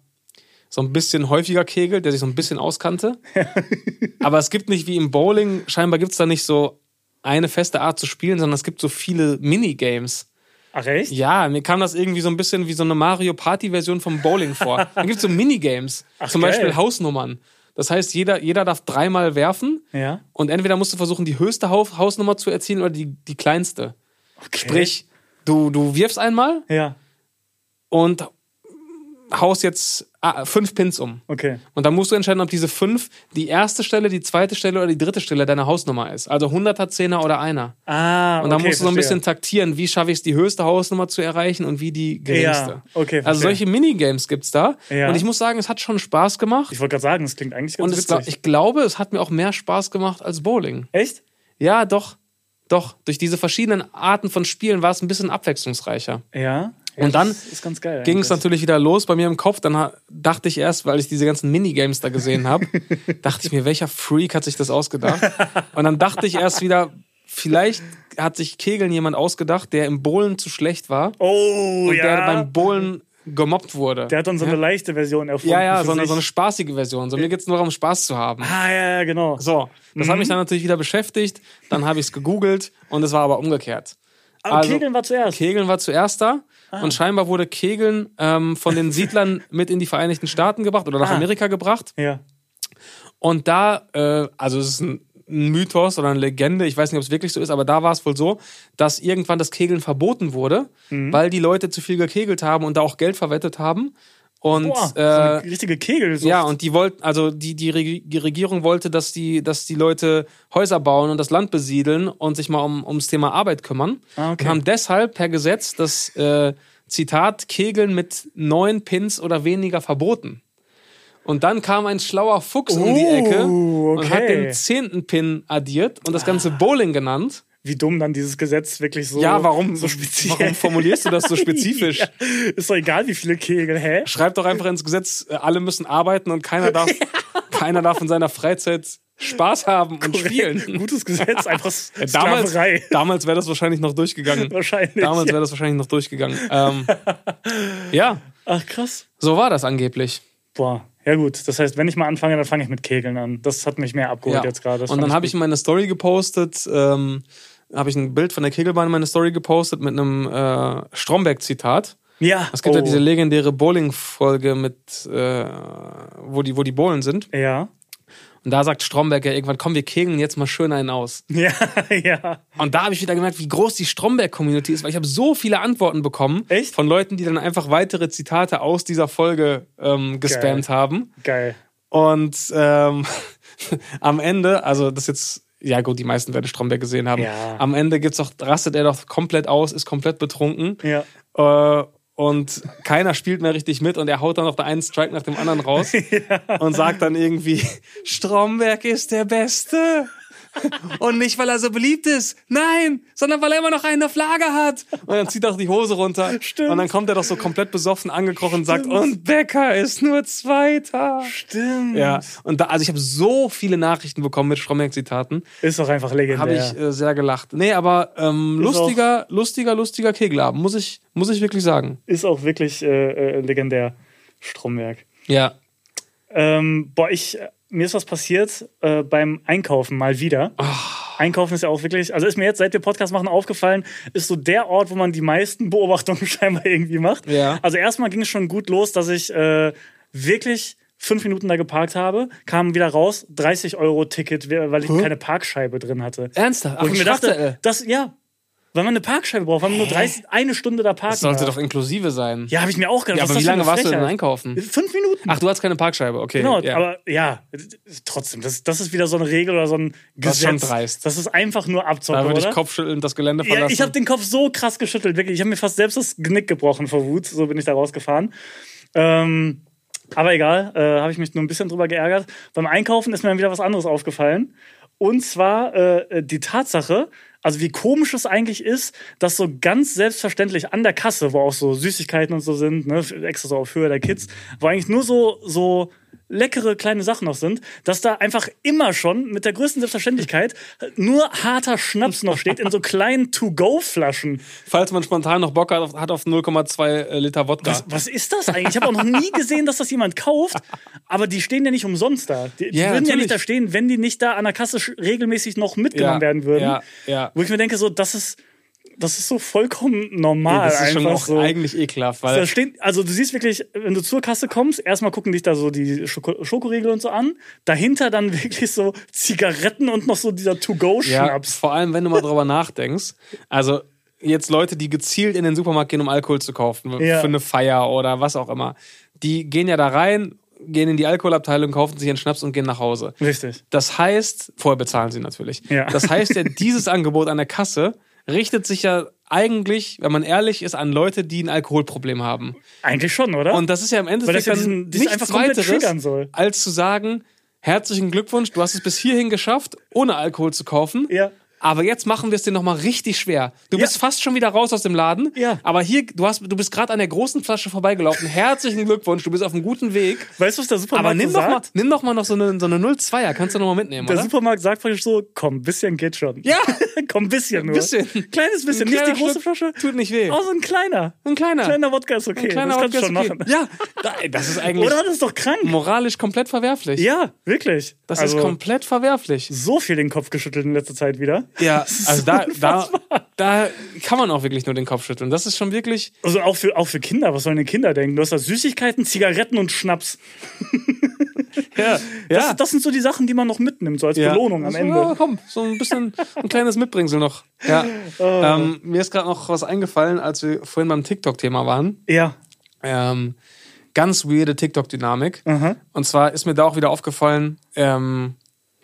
so ein bisschen häufiger kegelt, der sich so ein bisschen auskannte. Aber es gibt nicht wie im Bowling, scheinbar gibt es da nicht so eine feste Art zu spielen, sondern es gibt so viele Minigames. Ach, echt? Ja, mir kam das irgendwie so ein bisschen wie so eine Mario Party-Version vom Bowling vor. Dann gibt es so Minigames, Ach, zum geil. Beispiel Hausnummern. Das heißt, jeder, jeder darf dreimal werfen Ja. und entweder musst du versuchen, die höchste Haus Hausnummer zu erzielen oder die, die kleinste. Okay. Sprich, du, du wirfst einmal Ja, und haust jetzt ah, fünf Pins um. okay. Und dann musst du entscheiden, ob diese fünf die erste Stelle, die zweite Stelle oder die dritte Stelle deiner Hausnummer ist. Also 100er, 10er oder einer. Ah, Und dann okay, musst du so ein verstehe. bisschen taktieren, wie schaffe ich es, die höchste Hausnummer zu erreichen und wie die geringste. Ja, okay, also verstehe. solche Minigames gibt's da. Ja. Und ich muss sagen, es hat schon Spaß gemacht. Ich wollte gerade sagen, das klingt eigentlich ganz Und es, witzig. ich glaube, es hat mir auch mehr Spaß gemacht als Bowling. Echt? Ja, doch. Doch. Durch diese verschiedenen Arten von Spielen war es ein bisschen abwechslungsreicher. Ja. Und Ja, dann ging es natürlich wieder los bei mir im Kopf. Dann dachte ich erst, weil ich diese ganzen Minigames da gesehen habe, dachte ich mir, welcher Freak hat sich das ausgedacht? Und dann dachte ich erst wieder, vielleicht hat sich Kegeln jemand ausgedacht, der im Bowlen zu schlecht war Oh, und ja. der beim Bowlen gemobbt wurde. Der hat dann so eine leichte Version erfunden. ja, ja, so eine, so eine spaßige Version. So, mir geht es nur darum, Spaß zu haben. Ah, ja, ja, genau. So, das hat mich dann natürlich wieder beschäftigt. Dann habe ich es gegoogelt und es war aber umgekehrt. Aber also- Kegeln war zuerst. Kegeln war zuerst da Ah. und scheinbar wurde Kegeln ähm, von den Siedlern mit in die Vereinigten Staaten gebracht oder nach Ah. Amerika gebracht. Ja. Und da, äh, also es ist ein, ein Mythos oder eine Legende, ich weiß nicht, ob es wirklich so ist, aber da war es wohl so, dass irgendwann das Kegeln verboten wurde, Mhm. weil die Leute zu viel gekegelt haben und da auch Geld verwettet haben. Und Boah, so äh, eine richtige Kegel. ja, und die wollten, also die, die, die Regierung wollte, dass die, dass die Leute Häuser bauen und das Land besiedeln und sich mal um, ums Thema Arbeit kümmern. Ah, okay. Und haben deshalb per Gesetz das äh, Zitat Kegeln mit neun Pins oder weniger verboten. Und dann kam ein schlauer Fuchs um die Oh, Ecke und hat okay. den zehnten Pin addiert und das Ganze Bowling genannt. Wie dumm dann dieses Gesetz wirklich so, ja, warum, so speziell. warum formulierst du das so spezifisch? ja, ist doch egal, wie viele Kegel, hä? Schreib doch einfach ins Gesetz, äh, alle müssen arbeiten und keiner darf, keiner darf in seiner Freizeit Spaß haben und spielen. Gutes Gesetz, einfach Ja, damals Sklaverei. damals wäre das wahrscheinlich noch durchgegangen. Wahrscheinlich. Damals ja. wäre das wahrscheinlich noch durchgegangen. Ähm, ja, Ach, krass. so war das angeblich. Boah, ja gut. Das heißt, wenn ich mal anfange, dann fange ich mit Kegeln an. Das hat mich mehr abgeholt Ja. jetzt gerade. Und dann habe ich meine Story gepostet, ähm, habe ich ein Bild von der Kegelbahn in meine Story gepostet mit einem äh, Stromberg-Zitat. Ja. Es gibt oh. ja diese legendäre Bowling-Folge mit, äh, wo die, wo die Bowlen sind. Ja. Und da sagt Stromberg ja irgendwann, komm, wir kegeln jetzt mal schön einen aus. Ja, ja. Und da habe ich wieder gemerkt, wie groß die Stromberg-Community ist, weil ich habe so viele Antworten bekommen Echt? von Leuten, die dann einfach weitere Zitate aus dieser Folge ähm, gespammt haben. Geil. Und ähm, am Ende, also das ist jetzt ja gut, die meisten werden Stromberg gesehen haben. Ja. Am Ende gibt's doch, rastet er doch komplett aus, ist komplett betrunken. Ja. Äh, und keiner spielt mehr richtig mit und er haut dann noch einen Strike nach dem anderen raus und sagt dann irgendwie, Stromberg ist der Beste. Und nicht, weil er so beliebt ist. Nein, sondern weil er immer noch einen auf Lager hat. Und dann zieht er auch die Hose runter. Stimmt. Und dann kommt er doch so komplett besoffen angekrochen und sagt, und Becker ist nur Zweiter. Stimmt. Ja, und da, also ich habe so viele Nachrichten bekommen mit Stromberg-Zitaten. Ist doch einfach legendär. Habe ich äh, sehr gelacht. Nee, aber ähm, lustiger, lustiger, lustiger Kegelabend, muss ich, muss ich wirklich sagen. ist auch wirklich äh, äh, legendär. Stromberg. Ja. Ähm, boah, ich, mir ist was passiert äh, beim Einkaufen mal wieder. Einkaufen ist ja auch wirklich, also ist mir jetzt seit wir Podcast machen aufgefallen, ist so der Ort, wo man die meisten Beobachtungen scheinbar irgendwie macht. Ja. Also erstmal ging es schon gut los, dass ich äh, wirklich fünf Minuten da geparkt habe, kam wieder raus, 30 Euro Ticket, weil ich keine Parkscheibe drin hatte. Ernsthaft? Ach, ich mir dachte, das, ja, weil man eine Parkscheibe braucht, weil man nur 30, eine Stunde da parken Das sollte darf. doch inklusive sein. Ja, habe ich mir auch gedacht. Ja, aber wie lange warst du denn einkaufen? Fünf Minuten. Ach, du hast keine Parkscheibe, okay. Genau, ja. aber ja, trotzdem, das, das ist wieder so eine Regel oder so ein Das ist Gesetz. schon dreist. Das ist einfach nur Abzocke, da würde ich kopfschüttelnd das Gelände ja, verlassen. ich habe den Kopf so krass geschüttelt, wirklich. Ich habe mir fast selbst das Genick gebrochen vor Wut. So bin ich da rausgefahren. Ähm, aber egal, äh, habe ich mich nur ein bisschen drüber geärgert. Beim Einkaufen ist mir dann wieder was anderes aufgefallen. Und zwar äh, die Tatsache, also wie komisch es eigentlich ist, dass so ganz selbstverständlich an der Kasse, wo auch so Süßigkeiten und so sind, ne, extra so auf Höhe der Kids, wo eigentlich nur so, so leckere kleine Sachen noch sind, dass da einfach immer schon mit der größten Selbstverständlichkeit nur harter Schnaps noch steht in so kleinen To-Go-Flaschen. Falls man spontan noch Bock hat auf, hat auf 0,2 Liter Wodka. Was, was ist das eigentlich? Ich habe auch noch nie gesehen, dass das jemand kauft, aber die stehen ja nicht umsonst da. Die, die Ja, würden ja natürlich. nicht da stehen, wenn die nicht da an der Kasse regelmäßig noch mitgenommen Ja, werden würden. ja, ja. Wo ich mir denke, so, das ist, das ist so vollkommen normal. das ist schon einfach auch so. eigentlich ekelhaft, weil Da steht, also du siehst wirklich, wenn du zur Kasse kommst, erstmal gucken dich da so die Schoko Schokoriegel und so an. Dahinter dann wirklich so Zigaretten und noch so dieser Ja, To-Go-Schnaps. vor allem, wenn du mal drüber nachdenkst. Also, jetzt Leute, die gezielt in den Supermarkt gehen, um Alkohol zu kaufen, Ja. für eine Feier oder was auch immer, die gehen ja da rein, gehen in die Alkoholabteilung, kaufen sich einen Schnaps und gehen nach Hause. Richtig. Das heißt, vorher bezahlen sie natürlich. Ja. Das heißt ja, dieses Angebot an der Kasse richtet sich ja eigentlich, wenn man ehrlich ist, an Leute, die ein Alkoholproblem haben. Eigentlich schon, oder? Und das ist ja im das Endeffekt ja diesen- nichts weiteres, als zu sagen, herzlichen Glückwunsch, du hast es bis hierhin geschafft, ohne Alkohol zu kaufen. Ja. Aber jetzt machen wir es dir nochmal richtig schwer. Du bist Ja. fast schon wieder raus aus dem Laden. Ja. Aber hier, du, hast, du bist gerade an der großen Flasche vorbeigelaufen. Herzlichen Glückwunsch, du bist auf einem guten Weg. weißt du, was der Supermarkt Aber nimm so doch, mal, sagt? nimm doch mal noch so eine, so eine 02er. Kannst du noch mal mitnehmen, Der oder? Supermarkt sagt praktisch so, komm, bisschen geht schon. Ja. komm, bisschen nur. Bisschen. Kleines bisschen, Ein nicht die große Schluck Flasche. Tut nicht weh. Oh, so ein kleiner. Ein kleiner. Kleiner Wodka ist okay. Ein kleiner das kannst du schon okay. machen. Ja, das ist eigentlich Oder? Das ist doch krank. moralisch komplett verwerflich. Ja, wirklich. Das also, ist komplett verwerflich. so viel den Kopf geschüttelt in letzter Zeit wieder. Ja, also so da, da, da kann man auch wirklich nur den Kopf schütteln. Das ist schon wirklich. Also auch für, auch für Kinder. Was sollen denn Kinder denken? Du hast da Süßigkeiten, Zigaretten und Schnaps. Ja, Das, das sind so die Sachen, die man noch mitnimmt, so als Belohnung am so, Ende. Ja, komm, so ein bisschen ein kleines Mitbringsel noch. Ja. Oh. Ähm, mir ist gerade noch was eingefallen, als wir vorhin beim TikTok-Thema waren. Ja. Ähm, ganz weirde TikTok-Dynamik. Aha. Und zwar ist mir da auch wieder aufgefallen, ähm,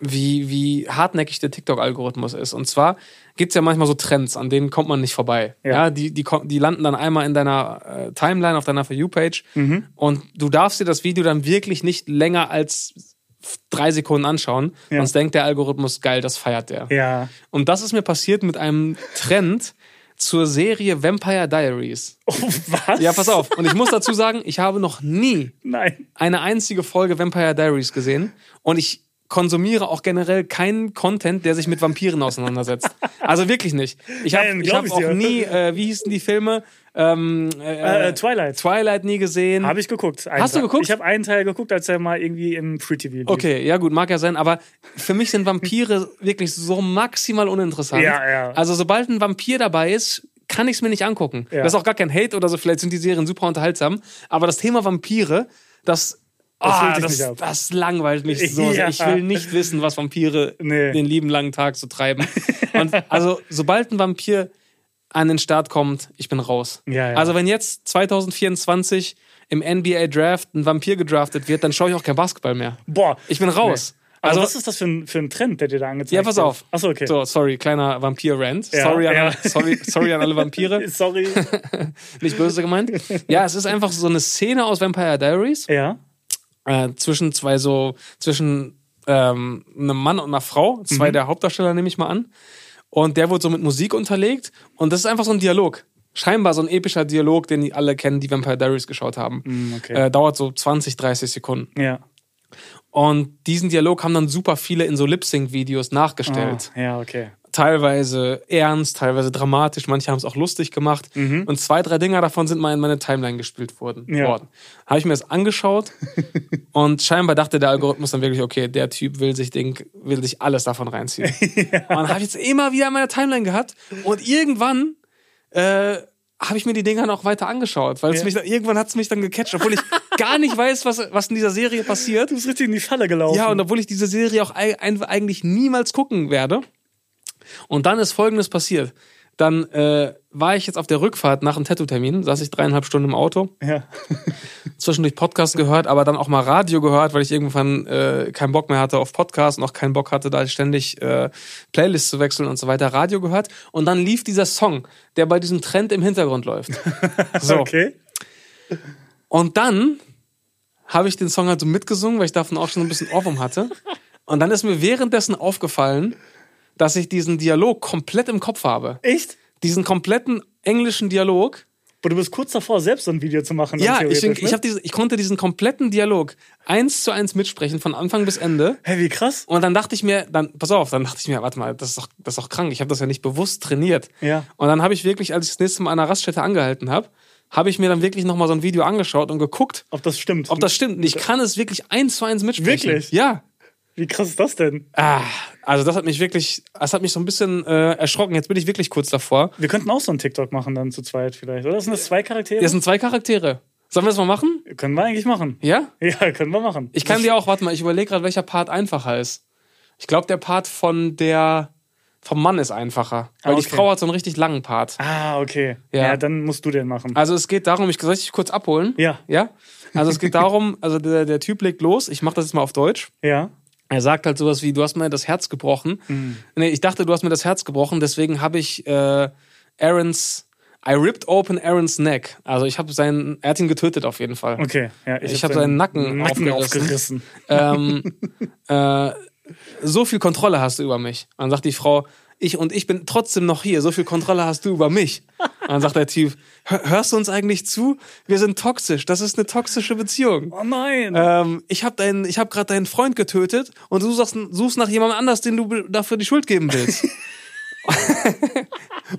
wie, wie hartnäckig der TikTok-Algorithmus ist. Und zwar gibt es ja manchmal so Trends, an denen kommt man nicht vorbei. Ja. Ja, die, die, die landen dann einmal in deiner äh, Timeline, auf deiner For You-Page. Mhm. Und du darfst dir das Video dann wirklich nicht länger als drei Sekunden anschauen. Ja. Sonst denkt der Algorithmus, geil, das feiert der. Ja. Und das ist mir passiert mit einem Trend zur Serie Vampire Diaries. Oh, was? Ja, pass auf. Und ich muss dazu sagen, ich habe noch nie Nein. eine einzige Folge Vampire Diaries gesehen und ich konsumiere auch generell keinen Content, der sich mit Vampiren auseinandersetzt. Also wirklich nicht. Ich habe hab auch dir. nie, äh, wie hießen die Filme? Ähm, äh, Äh, Twilight. Twilight nie gesehen. Habe ich geguckt. Hast du Teil. geguckt? Ich habe einen Teil geguckt, als er mal irgendwie im Free TV lief. Okay, ja gut, mag ja sein, aber für mich sind Vampire wirklich so maximal uninteressant. Ja, ja. Also sobald ein Vampir dabei ist, kann ich es mir nicht angucken. Ja. Das ist auch gar kein Hate oder so, vielleicht sind die Serien super unterhaltsam, aber das Thema Vampire, Das Ah, das, ab. das langweilt mich so Ja. sehr. Ich will nicht wissen, was Vampire Nee. den lieben langen Tag so treiben. Und also, sobald ein Vampir an den Start kommt, ich bin raus. Ja, ja. Also, wenn jetzt 2024 im NBA Draft ein Vampir gedraftet wird, dann schaue ich auch kein Basketball mehr. Boah. Ich bin raus. Also, Also- was ist das für ein, für ein Trend, der dir da angezeigt Ja, pass wird? auf. Achso, okay. So, sorry, kleiner Vampir-Rant. Ja, sorry, an ja. alle- sorry, sorry an alle Vampire. Sorry. Nicht böse gemeint. Ja, es ist einfach so eine Szene aus Vampire Diaries ja. Äh, zwischen zwei so, zwischen ähm, einem Mann und einer Frau, zwei Mhm. der Hauptdarsteller nehme ich mal an. Und der wurde so mit Musik unterlegt und das ist einfach so ein Dialog. Scheinbar so ein epischer Dialog, den die alle kennen, die Vampire Diaries geschaut haben. Mm, okay. Äh, dauert so 20, 30 Sekunden. Ja. Und diesen Dialog haben dann super viele in so Lip-Sync-Videos nachgestellt. Oh, ja, okay. Teilweise ernst, teilweise dramatisch, manche haben es auch lustig gemacht. Und zwei, drei Dinger davon sind mal in meine Timeline gespielt worden. Ja. worden. Habe ich mir das angeschaut und scheinbar dachte der Algorithmus dann wirklich, okay, der Typ will sich, den, will sich alles davon reinziehen. Und dann habe ich jetzt immer wieder in meiner Timeline gehabt und irgendwann äh, habe ich mir die Dinger noch weiter angeschaut, weil es Ja. mich dann, irgendwann hat es mich dann gecatcht, obwohl ich gar nicht weiß, was, was in dieser Serie passiert. Du bist richtig in die Falle gelaufen. Ja, und obwohl ich diese Serie auch eigentlich niemals gucken werde. Und dann ist Folgendes passiert. Dann äh, war ich jetzt auf der Rückfahrt nach einem Tattoo-Termin, saß ich dreieinhalb Stunden im Auto, ja. zwischendurch Podcast gehört, aber dann auch mal Radio gehört, weil ich irgendwann äh, keinen Bock mehr hatte auf Podcast und auch keinen Bock hatte, da ständig äh, Playlists zu wechseln und so weiter. Radio gehört und dann lief dieser Song, der bei diesem Trend im Hintergrund läuft. So. Okay. Und dann habe ich den Song halt so mitgesungen, weil ich davon auch schon ein bisschen Ohrwurm hatte. Und dann ist mir währenddessen aufgefallen, dass ich diesen Dialog komplett im Kopf habe. Echt? Diesen kompletten englischen Dialog. Aber du bist kurz davor, selbst so ein Video zu machen. Ja, ich, ich, ne? hab diese, ich konnte diesen kompletten Dialog eins zu eins mitsprechen, von Anfang bis Ende. Hä, wie krass. Und dann dachte ich mir, dann, pass auf, dann dachte ich mir, warte mal, das ist doch, das ist doch krank. Ich habe das ja nicht bewusst trainiert. Ja. Und dann habe ich wirklich, als ich das nächste Mal an einer Raststätte angehalten habe, habe ich mir dann wirklich nochmal so ein Video angeschaut und geguckt, Ob das stimmt. ob das stimmt. Und ich kann es wirklich eins zu eins mitsprechen. Wirklich? Ja. Wie krass ist das denn? Ah, also das hat mich wirklich, das hat mich so ein bisschen äh, erschrocken. Jetzt bin ich wirklich kurz davor. Wir könnten auch so einen TikTok machen dann zu zweit vielleicht. Oder sind das zwei Charaktere? Das sind zwei Charaktere. Sollen wir das mal machen? können wir eigentlich machen. Ja? Ja, können wir machen. Ich kann dir auch, warte mal, ich überlege gerade, welcher Part einfacher ist. Ich glaube, der Part von der, vom Mann ist einfacher. Weil Ah, die okay. Frau hat so einen richtig langen Part. Ah, okay. Ja. Ja. dann musst du den machen. Also es geht darum, ich soll ich dich kurz abholen? Ja. Ja? Also es geht darum, also der, der Typ legt los, ich mache das jetzt mal auf Deutsch. Ja. Er sagt halt sowas wie, du hast mir das Herz gebrochen. Nee, ich dachte, du hast mir das Herz gebrochen, deswegen habe ich äh, Aarons, I ripped open Aarons neck. Also ich habe seinen, er hat ihn getötet auf jeden Fall. Okay. Ja, Ich hab seinen Nacken aufgerissen. ähm, äh, so viel Kontrolle hast du über mich. Und dann sagt die Frau, ich und ich bin trotzdem noch hier, so viel Kontrolle hast du über mich. Und dann sagt der Typ, "Hör- hörst du uns eigentlich zu? Wir sind toxisch, das ist eine toxische Beziehung. Oh nein. Ähm, ich habe deinen, ich habe gerade deinen Freund getötet und du suchst, suchst nach jemandem anders, den du dafür die Schuld geben willst.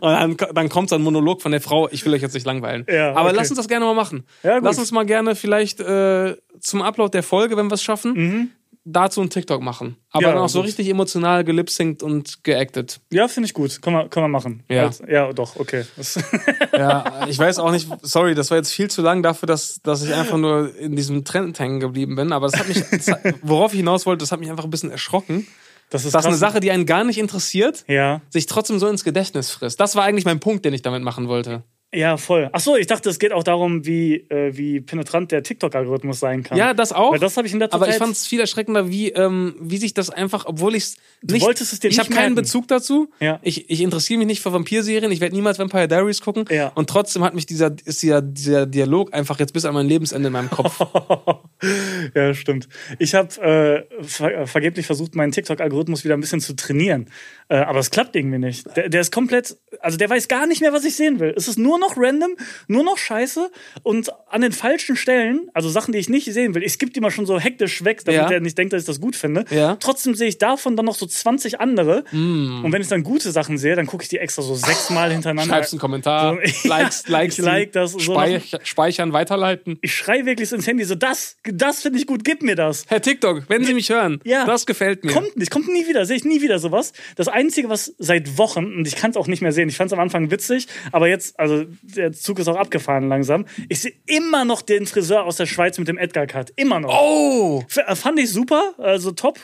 und dann, dann kommt so ein Monolog von der Frau, ich will euch jetzt nicht langweilen. Ja, Aber okay. lass uns das gerne mal machen. Ja, lass uns mal gerne vielleicht äh, zum Upload der Folge, wenn wir es schaffen, dazu einen TikTok machen. Aber. Ja, dann auch so gut. richtig emotional gelipsingt und geactet. ja, finde ich gut. Können wir, können wir machen. Ja. Als- ja, doch, okay. Das, Ja, ich weiß auch nicht, sorry, das war jetzt viel zu lang dafür, dass, dass ich einfach nur in diesem Trend hängen geblieben bin. Aber das hat mich, das hat, worauf ich hinaus wollte, das hat mich einfach ein bisschen erschrocken. das ist Dass eine krass. Sache, die einen gar nicht interessiert, Ja. sich trotzdem so ins Gedächtnis frisst. Das war eigentlich mein Punkt, den ich damit machen wollte. Ja, voll. Ach so, ich dachte, es geht auch darum, wie, äh, wie penetrant der TikTok-Algorithmus sein kann. Ja, das auch. Weil das habe ich in letzter aber ich fand es viel erschreckender, wie, ähm, wie sich das einfach, obwohl ich es nicht. wolltest es dir ich habe keinen. Bezug dazu. Ja. Ich, ich interessiere mich nicht für Vampirserien. Ich werde niemals Vampire Diaries gucken. Ja. Und trotzdem hat mich dieser, ist dieser, dieser Dialog einfach jetzt bis an mein Lebensende in meinem Kopf. ja, stimmt. Ich habe äh, ver vergeblich versucht, meinen TikTok-Algorithmus wieder ein bisschen zu trainieren. Äh, aber es klappt irgendwie nicht. Der, der ist komplett, also der weiß gar nicht mehr, was ich sehen will. Es ist nur noch random, nur noch Scheiße und an den falschen Stellen, also Sachen, die ich nicht sehen will. Ich skippe die mal schon so hektisch weg, damit Ja. er nicht denkt, dass ich das gut finde. Ja. Mm. Trotzdem sehe ich davon dann noch so 20 andere. Und wenn ich dann gute Sachen sehe, dann gucke ich die extra so sechsmal hintereinander. Schreibst einen Kommentar, So, likes, likes, ich like das, so speich, speichern, weiterleiten. ich schrei wirklich ins Handy, so das, das finde ich gut, gib mir das. Herr TikTok, wenn Sie mich hören, Ja. das gefällt mir. Kommt nicht, kommt nie wieder, sehe ich nie wieder sowas. Das Einzige, was seit Wochen, und ich kann es auch nicht mehr sehen, ich fand es am Anfang witzig, aber jetzt, also der Zug ist auch abgefahren langsam. Ich sehe immer noch den Friseur aus der Schweiz mit dem Edgar-Cut. Immer noch. Oh! F- Fand ich super, also top,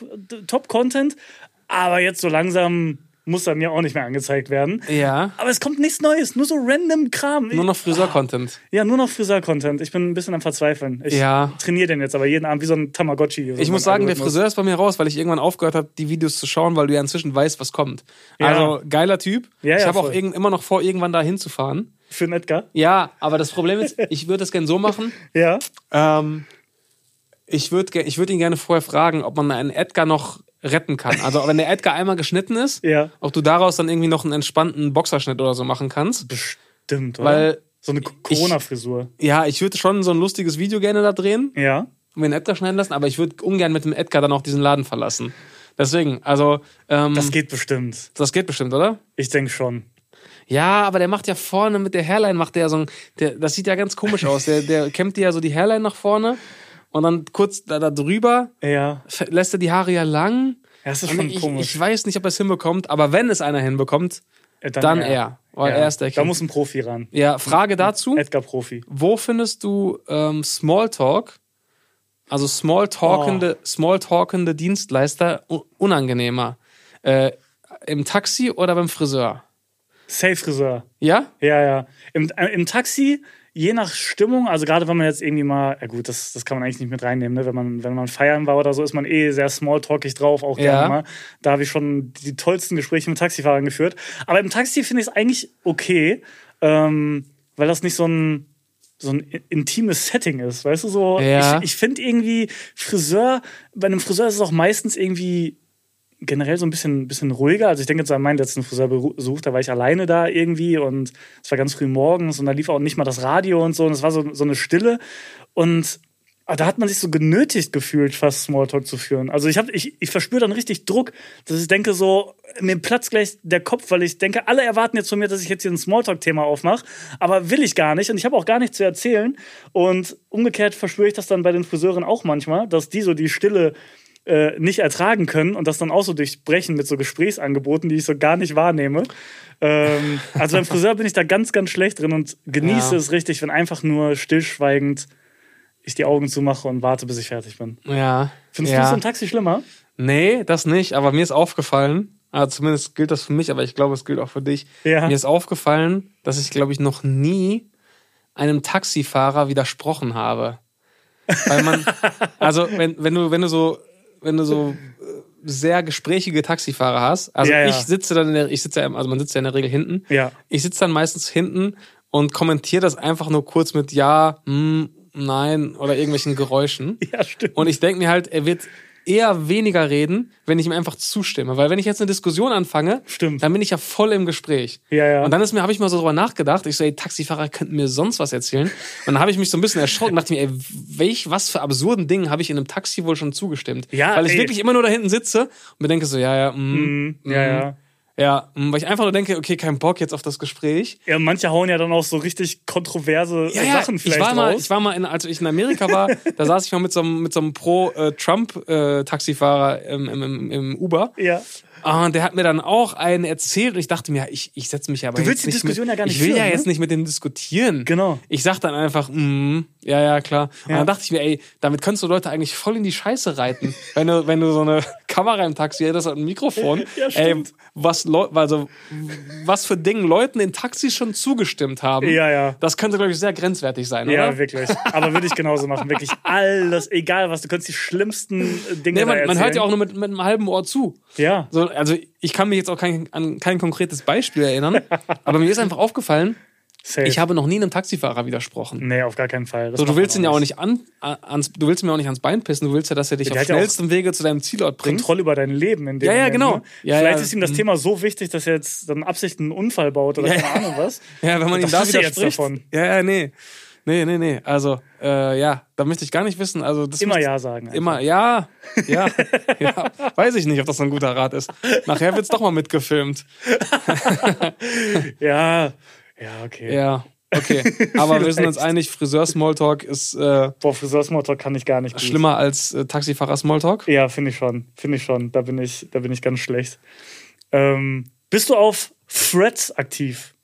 top Content, aber jetzt so langsam muss dann mir auch nicht mehr angezeigt werden. Ja. Aber es kommt nichts Neues, nur so random Kram. Nur noch Friseur-Content. Ja, nur noch Friseur-Content. Ich bin ein bisschen am Verzweifeln. Ich Ja. trainiere den jetzt aber jeden Abend wie so ein Tamagotchi. So Ich muss sagen, der. Friseur ist bei mir raus, weil ich irgendwann aufgehört habe, die Videos zu schauen, weil du ja inzwischen weißt, was kommt. Ja. Also geiler Typ. Ja, ich ja, habe auch immer noch vor, irgendwann da hinzufahren. Für einen Edgar? Ja, aber das Problem ist, ich würde das gerne so machen. Ja. Ähm, ich würde ich würd ihn gerne vorher fragen, ob man einen Edgar noch retten kann. Also wenn der Edgar einmal geschnitten ist, Ja. ob du daraus dann irgendwie noch einen entspannten Boxerschnitt oder so machen kannst. Bestimmt, oder? Weil, so eine Corona-Frisur. ja, ich würde schon so ein lustiges Video gerne da drehen Ja. und mir den Edgar schneiden lassen, aber ich würde ungern mit dem Edgar dann auch diesen Laden verlassen. Deswegen, also, ähm, Das das, geht bestimmt. geht bestimmt, oder? Ich denke schon. Ja, aber der macht ja vorne mit der Hairline, macht der so ein, der, das sieht ja ganz komisch aus. Der, der kämmt dir ja so die Hairline nach vorne und dann kurz da, da drüber Ja. lässt er die Haare ja lang. Ja, das ist schon ich, komisch. ich weiß nicht, ob er es hinbekommt, aber wenn es einer hinbekommt, Äh, dann er. Weil er ist der Da King. muss ein Profi ran. ja, Frage dazu. Edgar-Profi. Wo findest du ähm, Smalltalk, also Smalltalkende, Smalltalkende Dienstleister unangenehmer? Äh, Im Taxi oder beim Friseur? Safe-Friseur. Ja? Ja, ja. Im, äh, Im Taxi, je nach Stimmung, also gerade wenn man jetzt irgendwie mal, ja gut, das, das kann man eigentlich nicht mit reinnehmen, ne? wenn, man, wenn man feiern war oder so, ist man eh sehr smalltalkig drauf, auch gerne Ja. mal. Da habe ich schon die tollsten Gespräche mit Taxifahrern geführt. Aber im Taxi finde ich es eigentlich okay, ähm, weil das nicht so ein so ein intimes Setting ist, weißt du, so, Ja. ich, ich finde irgendwie Friseur, bei einem Friseur ist es auch meistens irgendwie generell so ein bisschen, bisschen ruhiger. Also ich denke jetzt an meinen letzten Friseurbesuch, da war ich alleine da irgendwie und es war ganz früh morgens und da lief auch nicht mal das Radio und so und es war so, so eine Stille und ah, da hat man sich so genötigt gefühlt, fast Smalltalk zu führen. Also ich, ich, ich verspüre dann richtig Druck, dass ich denke so, mir platzt gleich der Kopf, weil ich denke, alle erwarten jetzt von mir, dass ich jetzt hier ein Smalltalk-Thema aufmache, aber will ich gar nicht und ich habe auch gar nichts zu erzählen und umgekehrt verspüre ich das dann bei den Friseuren auch manchmal, dass die so die Stille äh, nicht ertragen können und das dann auch so durchbrechen mit so Gesprächsangeboten, die ich so gar nicht wahrnehme. Ähm, also beim Friseur bin ich da ganz, ganz schlecht drin und genieße Ja. es richtig, wenn einfach nur stillschweigend ich die Augen zumache und warte, bis ich fertig bin. Ja. Findest ja. du es im Taxi schlimmer? Nee, das nicht, aber mir ist aufgefallen, also zumindest gilt das für mich, aber ich glaube, es gilt auch für dich. Ja. Mir ist aufgefallen, dass ich, glaube ich, noch nie einem Taxifahrer widersprochen habe. Weil man, also wenn, wenn du, wenn du so, wenn du so äh, sehr gesprächige Taxifahrer hast, also Ja, ja. ich sitze dann in der, ich sitze ja, also man sitzt ja in der Regel hinten. Ja. Ich sitze dann meistens hinten und kommentiere das einfach nur kurz mit Ja, hm, nein oder irgendwelchen Geräuschen. Ja, stimmt. Und ich denke mir halt, er wird eher weniger reden, wenn ich ihm einfach zustimme. Weil wenn ich jetzt eine Diskussion anfange, Stimmt. dann bin ich ja voll im Gespräch. Ja, ja. Und dann ist mir, habe ich mal so drüber nachgedacht. Ich so, ey, Taxifahrer könnten mir sonst was erzählen. Und dann habe ich mich so ein bisschen erschrocken, dachte mir, ey, welch, was für absurden Dingen habe ich in einem Taxi wohl schon zugestimmt? Ja, Weil ich ey. wirklich immer nur da hinten sitze und mir denke so, ja, ja, mm, Mhm. Ja, ja. Ja, mm, weil ich einfach nur denke, okay, kein Bock jetzt auf das Gespräch. Ja, manche hauen ja dann auch so richtig kontroverse Ja, ja, Sachen ich vielleicht war mal, raus. ich war mal, in, als ich in Amerika war, da saß ich mal mit so einem, mit so einem Pro-Trump-Taxifahrer im, im, im, im Uber. ja. Ah, Und der hat mir dann auch einen erzählt und ich dachte mir, ich, ich setze mich aber Du willst jetzt die Diskussion mit, ja gar nicht Ich will ja führen, jetzt ne? nicht mit dem diskutieren. Genau. Ich sag dann einfach, mm, ja, ja, klar. Und Ja. dann dachte ich mir, ey, damit könntest du Leute eigentlich voll in die Scheiße reiten. wenn du, wenn du so eine Kamera im Taxi hättest und ein Mikrofon. Ja, ey, was, Leu also, was für Dingen Leuten in Taxis schon zugestimmt haben. Ja, ja. Das könnte, glaube ich, sehr grenzwertig sein, Ja, oder? wirklich. Aber würde ich genauso machen. Wirklich alles, egal was. Du kannst die schlimmsten Dinge Nee, man, man hört ja auch nur mit, mit einem halben Ohr zu. Ja. So, also ich kann mich jetzt auch kein, an kein konkretes Beispiel erinnern, aber mir ist einfach aufgefallen, Safe. ich habe noch nie einem Taxifahrer widersprochen. Nee, auf gar keinen Fall. Das So, du willst ihn ja auch nicht an, an- ans, du willst mir auch nicht ans Bein pissen, du willst ja, dass er dich Der auf hat ja schnellstem Wege zu deinem Zielort bringt. Kontrolle über dein Leben in dem Ja, ja, Moment, genau. Ne? Ja, Vielleicht ja. ist ihm das Mhm. Thema so wichtig, dass er jetzt dann Absicht einen Unfall baut oder Ja, keine ja. Ahnung was. Ja, wenn man ihm da hast du jetzt widerspricht. davon? Ja, ja, nee. Nee, nee, nee. Also, äh, ja, da möchte ich gar nicht wissen. Also, das Immer Ja sagen. einfach. Immer, ja, ja, ja. Weiß ich nicht, ob das ein guter Rat ist. Nachher wird's doch mal mitgefilmt. Ja. Ja, okay. Ja, okay. Aber wir sind uns einig, Friseur-Smalltalk ist äh, Boah, Friseur-Smalltalk kann ich gar nicht gut. schlimmer als äh, Taxifahrer-Smalltalk. Ja, finde ich schon. Finde ich schon. Da bin ich, da bin ich ganz schlecht. Ähm, bist du auf Threads aktiv?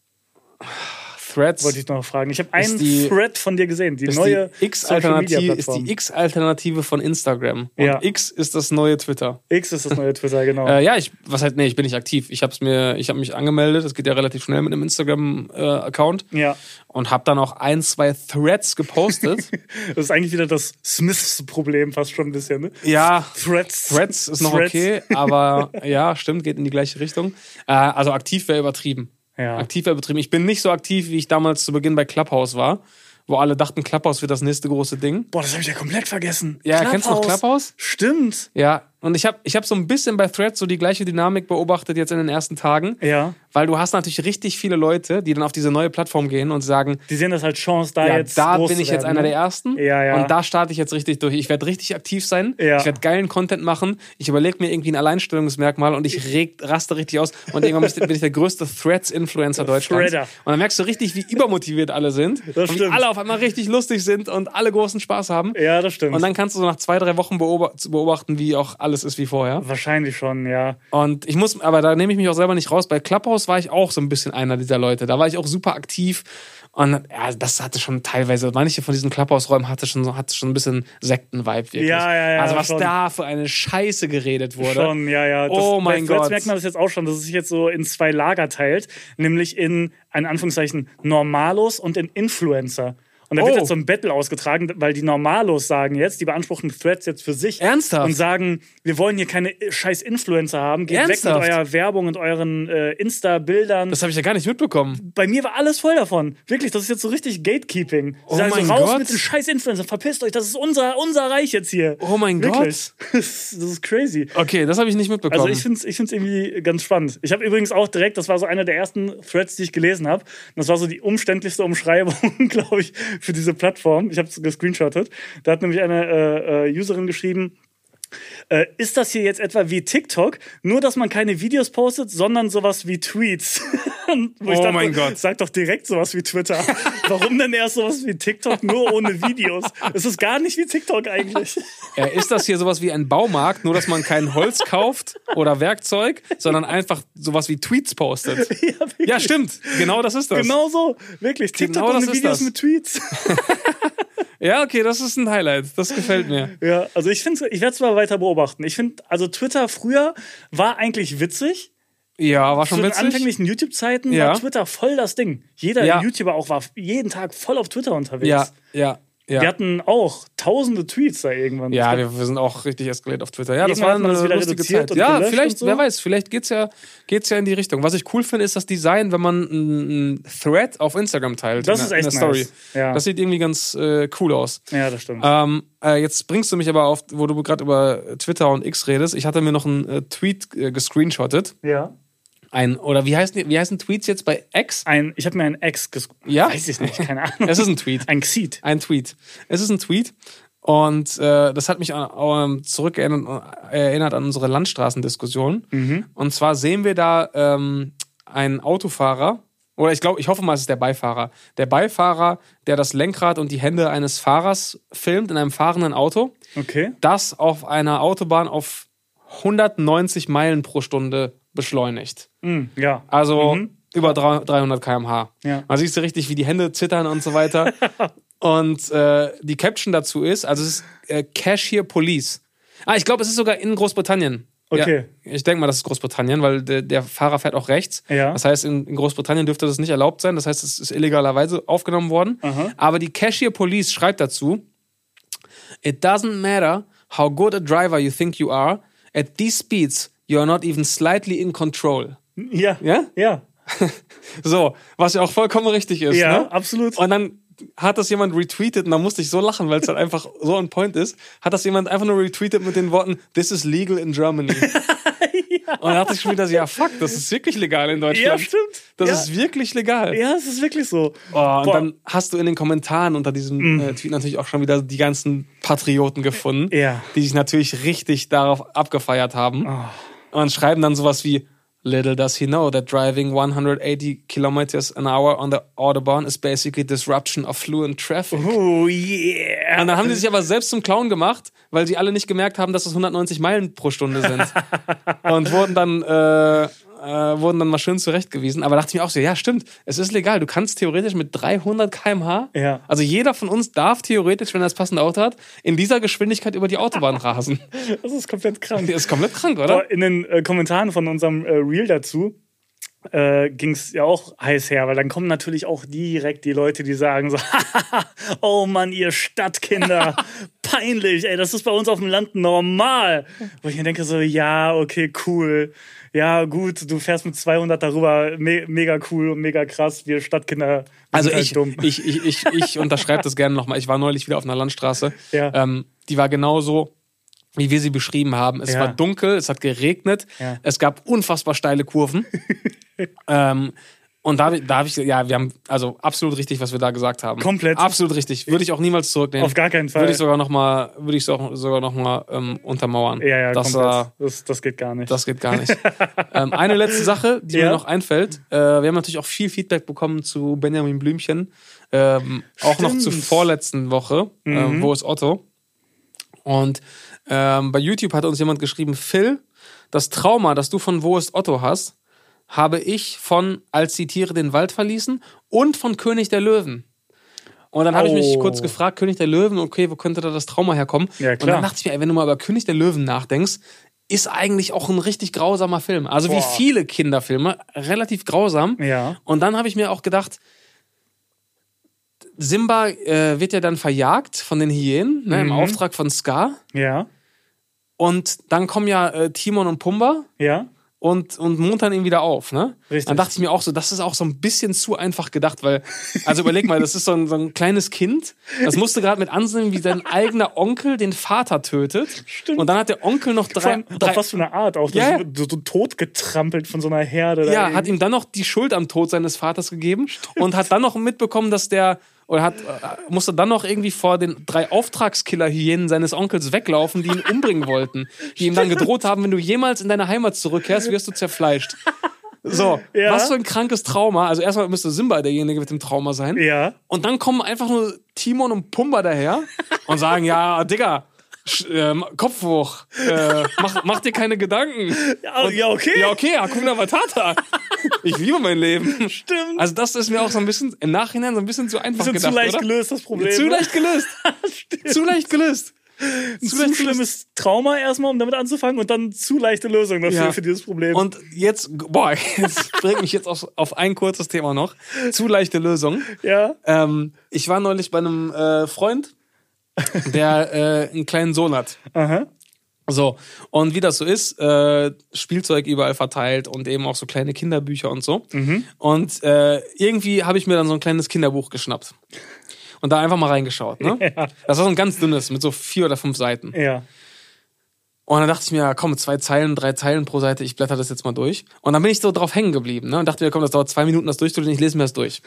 Threads wollte ich noch fragen. Ich habe einen die- Thread von dir gesehen, die neue die X-Alternative ist die X-Alternative von Instagram. Und Ja. X ist das neue Twitter. X ist das neue Twitter, genau. Äh, ja, ich, was halt, nee, ich bin nicht aktiv. Ich hab's mir, ich habe mich angemeldet. Das geht ja relativ schnell mit einem Instagram-Account ja. und habe dann auch ein, zwei Threads gepostet. Das ist eigentlich wieder das Smiths-Problem fast schon ein bisschen, ne? ja, Threads. Threads ist noch Threads. okay, aber ja, stimmt, geht in die gleiche Richtung. Äh, also aktiv wäre übertrieben. Ja. Aktiv wäre übertrieben. Ich bin nicht so aktiv, wie ich damals zu Beginn bei Clubhouse war, wo alle dachten, Clubhouse wird das nächste große Ding. Boah, das habe ich ja komplett vergessen. Ja, kennst du noch Clubhouse? Stimmt. Ja, und ich habe ich hab so ein bisschen bei Threads so die gleiche Dynamik beobachtet jetzt in den ersten Tagen. Ja. Weil du hast natürlich richtig viele Leute, die dann auf diese neue Plattform gehen und sagen, Die sehen das halt Chance, da ja, jetzt da bin ich jetzt werden, einer ne? der Ersten. Ja, ja. Und da starte ich jetzt richtig durch. Ich werde richtig aktiv sein. Ja. Ich werde geilen Content machen. Ich überlege mir irgendwie ein Alleinstellungsmerkmal und ich reg, raste richtig aus. Und irgendwann bin ich, der größte Threads-Influencer Deutschlands. Threader. Und dann merkst du richtig, wie übermotiviert alle sind. Das und wie alle auf einmal richtig lustig sind und alle großen Spaß haben. Ja, das stimmt. Und dann kannst du so nach zwei, drei Wochen beobachten, wie auch alles ist wie vorher. Wahrscheinlich schon, ja. Und ich muss, aber da nehme ich mich auch selber nicht raus. Bei Clubhouse war ich auch so ein bisschen einer dieser Leute. Da war ich auch super aktiv. Und ja, das hatte schon teilweise, manche von diesen Clubhouse-Räumen hatte schon, so- hatte schon ein bisschen Sekten-Vibe wirklich. Ja, ja, ja, Also was schon. da für eine Scheiße geredet wurde. Schon, ja, ja. Das, Oh mein Gott. merkt man das jetzt auch schon, dass es sich jetzt so in zwei Lager teilt, nämlich in, in Anführungszeichen, Normalos und in Influencer. Und da wird Oh. jetzt so ein Battle ausgetragen, weil die Normalos sagen jetzt, die beanspruchen Threads jetzt für sich Ernsthaft? und sagen, wir wollen hier keine scheiß Influencer haben, geht Ernsthaft? weg mit eurer Werbung und euren äh, Insta-Bildern. Das habe ich ja gar nicht mitbekommen. Bei mir war alles voll davon. Wirklich, das ist jetzt so richtig Gatekeeping. Sie Oh sagen mein so, raus Gott. mit den scheiß Influencern, verpisst euch, das ist unser, unser Reich jetzt hier. Oh mein Wirklich. Das ist das ist crazy. Okay, das habe ich nicht mitbekommen. Also ich finde es ich find's irgendwie ganz spannend. Ich habe übrigens auch direkt, das war so einer der ersten Threads, die ich gelesen habe. Das war so die umständlichste Umschreibung, glaube ich, für diese Plattform. Ich habe es gescreenshottet. Da hat nämlich eine äh, äh, Userin geschrieben, äh, ist das hier jetzt etwa wie TikTok, nur dass man keine Videos postet, sondern sowas wie Tweets? Oh mein Gott. Sag doch direkt sowas wie Twitter. Warum denn erst sowas wie TikTok, nur ohne Videos? Es ist gar nicht wie TikTok eigentlich. äh, ist das hier sowas wie ein Baumarkt, nur dass man kein Holz kauft oder Werkzeug, sondern einfach sowas wie Tweets postet? ja. Ja, stimmt. Genau das ist das. Genau so. Wirklich. TikTok Genau ohne ist Videos das. mit Tweets. Ja, okay, das ist ein Highlight. Das gefällt mir. Ja, also ich finde, ich werde es mal weiter beobachten. Ich finde, also Twitter früher war eigentlich witzig. Ja, war Zu schon den witzig. anfänglichen YouTube-Zeiten Ja. war Twitter voll das Ding. Jeder Ja. YouTuber auch war jeden Tag voll auf Twitter unterwegs. Ja, ja, ja. Wir hatten auch tausende Tweets da irgendwann. Ja, wir, wir sind auch richtig eskaliert auf Twitter. Ja, das war eine lustige Zeit. Ja, vielleicht, so. wer weiß, vielleicht geht's ja, geht's ja in die Richtung. Was ich cool finde, ist das Design, wenn man einen Thread auf Instagram teilt. Das in, ist der- in echt der Story. nice. Ja. Das sieht irgendwie ganz äh, cool aus. ja, das stimmt. Ähm, äh, jetzt bringst du mich aber auf, wo du gerade über Twitter und X redest. Ich hatte mir noch einen äh, Tweet äh, gescreenshottet. ja. Ein, oder wie heißen, wie heißen Tweets jetzt bei X? Ein, ich habe mir ein Ex ges Ja? Weiß ich nicht, keine Ahnung. Es ist ein Tweet. ein Xeed. Ein Tweet. Es ist ein Tweet. Und äh, das hat mich ähm, zurückerinnert erinnert an unsere Landstraßendiskussion. Und zwar sehen wir da ähm, einen Autofahrer, oder ich glaube, ich hoffe mal, es ist der Beifahrer. Der Beifahrer, der das Lenkrad und die Hände eines Fahrers filmt in einem fahrenden Auto, Okay. das auf einer Autobahn auf 190 Meilen pro Stunde beschleunigt. Hm, ja. Also über 300 km/h. Ja. Man sieht so richtig, wie die Hände zittern und so weiter. und äh, die Caption dazu ist, also es ist äh, Cashier Police. Ah, ich glaube, es ist sogar in Großbritannien. Okay. Ja, ich denke mal, das ist Großbritannien, weil der, der Fahrer fährt auch rechts. Ja. Das heißt, in, in Großbritannien dürfte das nicht erlaubt sein. Das heißt, es ist illegalerweise aufgenommen worden. Aha. Aber die Cashier Police schreibt dazu, It doesn't matter how good a driver you think you are, at these speeds you are not even slightly in control. Ja. Ja? Ja. So, was ja auch vollkommen richtig ist. Ja, ne? absolut. Und dann hat das jemand retweetet und da musste ich so lachen, weil es halt einfach so on point ist. Hat das jemand einfach nur retweetet mit den Worten, this is legal in Germany. Und da dachte ich schon wieder so, ja fuck, das ist wirklich legal in Deutschland. Ja, stimmt. Das Ja. ist wirklich legal. Ja, es ist wirklich so. Oh, und Boah. dann hast du in den Kommentaren unter diesem äh, Tweet natürlich auch schon wieder die ganzen Patrioten gefunden, Ja. die sich natürlich richtig darauf abgefeiert haben. Und schreiben dann sowas wie Little does he know that driving 180 kilometers an hour on the Autobahn is basically disruption of fluent traffic. Oh yeah. Und dann haben die sich aber selbst zum Clown gemacht, weil sie alle nicht gemerkt haben, dass es 190 Meilen pro Stunde sind. und wurden dann, äh, äh, wurden dann mal schön zurechtgewiesen. Aber dachte ich mir auch so, ja, stimmt, es ist legal. Du kannst theoretisch mit 300 km/h, Ja. also jeder von uns darf theoretisch, wenn er das passende Auto hat, in dieser Geschwindigkeit über die Autobahn rasen. Das ist komplett krank. Das ist komplett krank, oder? In den äh, Kommentaren von unserem äh, Reel dazu äh, ging es ja auch heiß her, weil dann kommen natürlich auch direkt die Leute, die sagen so, oh Mann, ihr Stadtkinder, peinlich, ey, das ist bei uns auf dem Land normal. Wo ich mir denke so, ja, okay, cool. Ja, gut, du fährst mit 200 darüber, me mega cool und mega krass. Wir Stadtkinder Also halt ich, dumm. ich, ich, ich, ich unterschreibe das gerne nochmal. Ich war neulich wieder auf einer Landstraße. Ja. Ähm, die war genauso, wie wir sie beschrieben haben. Es Ja. war dunkel, es hat geregnet, Ja. es gab unfassbar steile Kurven. ähm, und da, da habe ich, ja, wir haben, also absolut richtig, was wir da gesagt haben. Komplett. Absolut richtig. Würde ich auch niemals zurücknehmen. Auf gar keinen Fall. Würde ich sogar nochmal, würde ich so- sogar noch mal ähm, untermauern. ja, ja, das, komplett. war, das, das geht gar nicht. das geht gar nicht. ähm, eine letzte Sache, die Ja. mir noch einfällt. Äh, wir haben natürlich auch viel Feedback bekommen zu Benjamin Blümchen. Ähm, auch noch zur vorletzten Woche. Ähm, wo ist Otto? Und ähm, bei YouTube hat uns jemand geschrieben, Phil, das Trauma, das du von Wo ist Otto hast, habe ich von Als die Tiere den Wald verließen und von König der Löwen. Und dann habe ich mich Oh. kurz gefragt, König der Löwen, okay, wo könnte da das Trauma herkommen? Ja, Und klar. dann dachte ich mir, ey, wenn du mal über König der Löwen nachdenkst, ist eigentlich auch ein richtig grausamer Film. Also wie Boah. viele Kinderfilme, relativ grausam. Ja. Und dann habe ich mir auch gedacht, Simba äh, wird ja dann verjagt von den Hyänen, ne, im Mhm. Auftrag von Scar. Ja, Und dann kommen ja äh, Timon und Pumba ja. und, und muntern ihn wieder auf. Ne? Richtig. Dann dachte ich mir auch so, das ist auch so ein bisschen zu einfach gedacht, weil, also überleg mal, das ist so ein, so ein kleines Kind, das musste gerade mit ansehen, wie sein eigener Onkel den Vater tötet. Stimmt. Und dann hat der Onkel noch drei. allem, drei was für eine Art auch. Ja. So, so totgetrampelt von so einer Herde. ja, hat ihm dann noch die Schuld am Tod seines Vaters gegeben und hat dann noch mitbekommen, dass der oder hat, äh, musste dann noch irgendwie vor den drei Auftragskiller-Hyänen seines Onkels weglaufen, die ihn umbringen wollten. Die ihm dann gedroht haben, wenn du jemals in deine Heimat zurückkehrst, wirst du zerfleischt. So, Ja. was für ein krankes Trauma. Also erstmal müsste Simba derjenige mit dem Trauma sein. Ja. Und dann kommen einfach nur Timon und Pumba daher und sagen, ja, Digga, ähm, Kopf hoch, äh, mach, mach dir keine Gedanken. Ja, ja, okay. Ja, okay, Hakuna Matata. Ich liebe mein Leben. Stimmt. Also das ist mir auch so ein bisschen im Nachhinein so ein bisschen zu einfach Bisschen gedacht, zu leicht oder? gelöst, das Problem. Zu ne? leicht gelöst. zu leicht gelöst. Ein zu zu, schlimmes Trauma erstmal, um damit anzufangen und dann zu leichte Lösung dafür Ja. für dieses Problem. Und jetzt, boah, jetzt bringt mich jetzt auf, auf ein kurzes Thema noch. Zu leichte Lösung. ja. Ähm, ich war neulich bei einem äh, Freund, der äh, einen kleinen Sohn hat. Aha. So, und wie das so ist, äh, Spielzeug überall verteilt und eben auch so kleine Kinderbücher und so. Und äh, irgendwie habe ich mir dann so ein kleines Kinderbuch geschnappt. Und da einfach mal reingeschaut. Ne? Das war so ein ganz dünnes, mit so vier oder fünf Seiten. Ja. Und dann dachte ich mir, ja, komm, zwei Zeilen, drei Zeilen pro Seite, ich blätter das jetzt mal durch. Und dann bin ich so drauf hängen geblieben ne? und dachte mir, komm, das dauert zwei Minuten, das durchzulesen, ich lese mir das durch.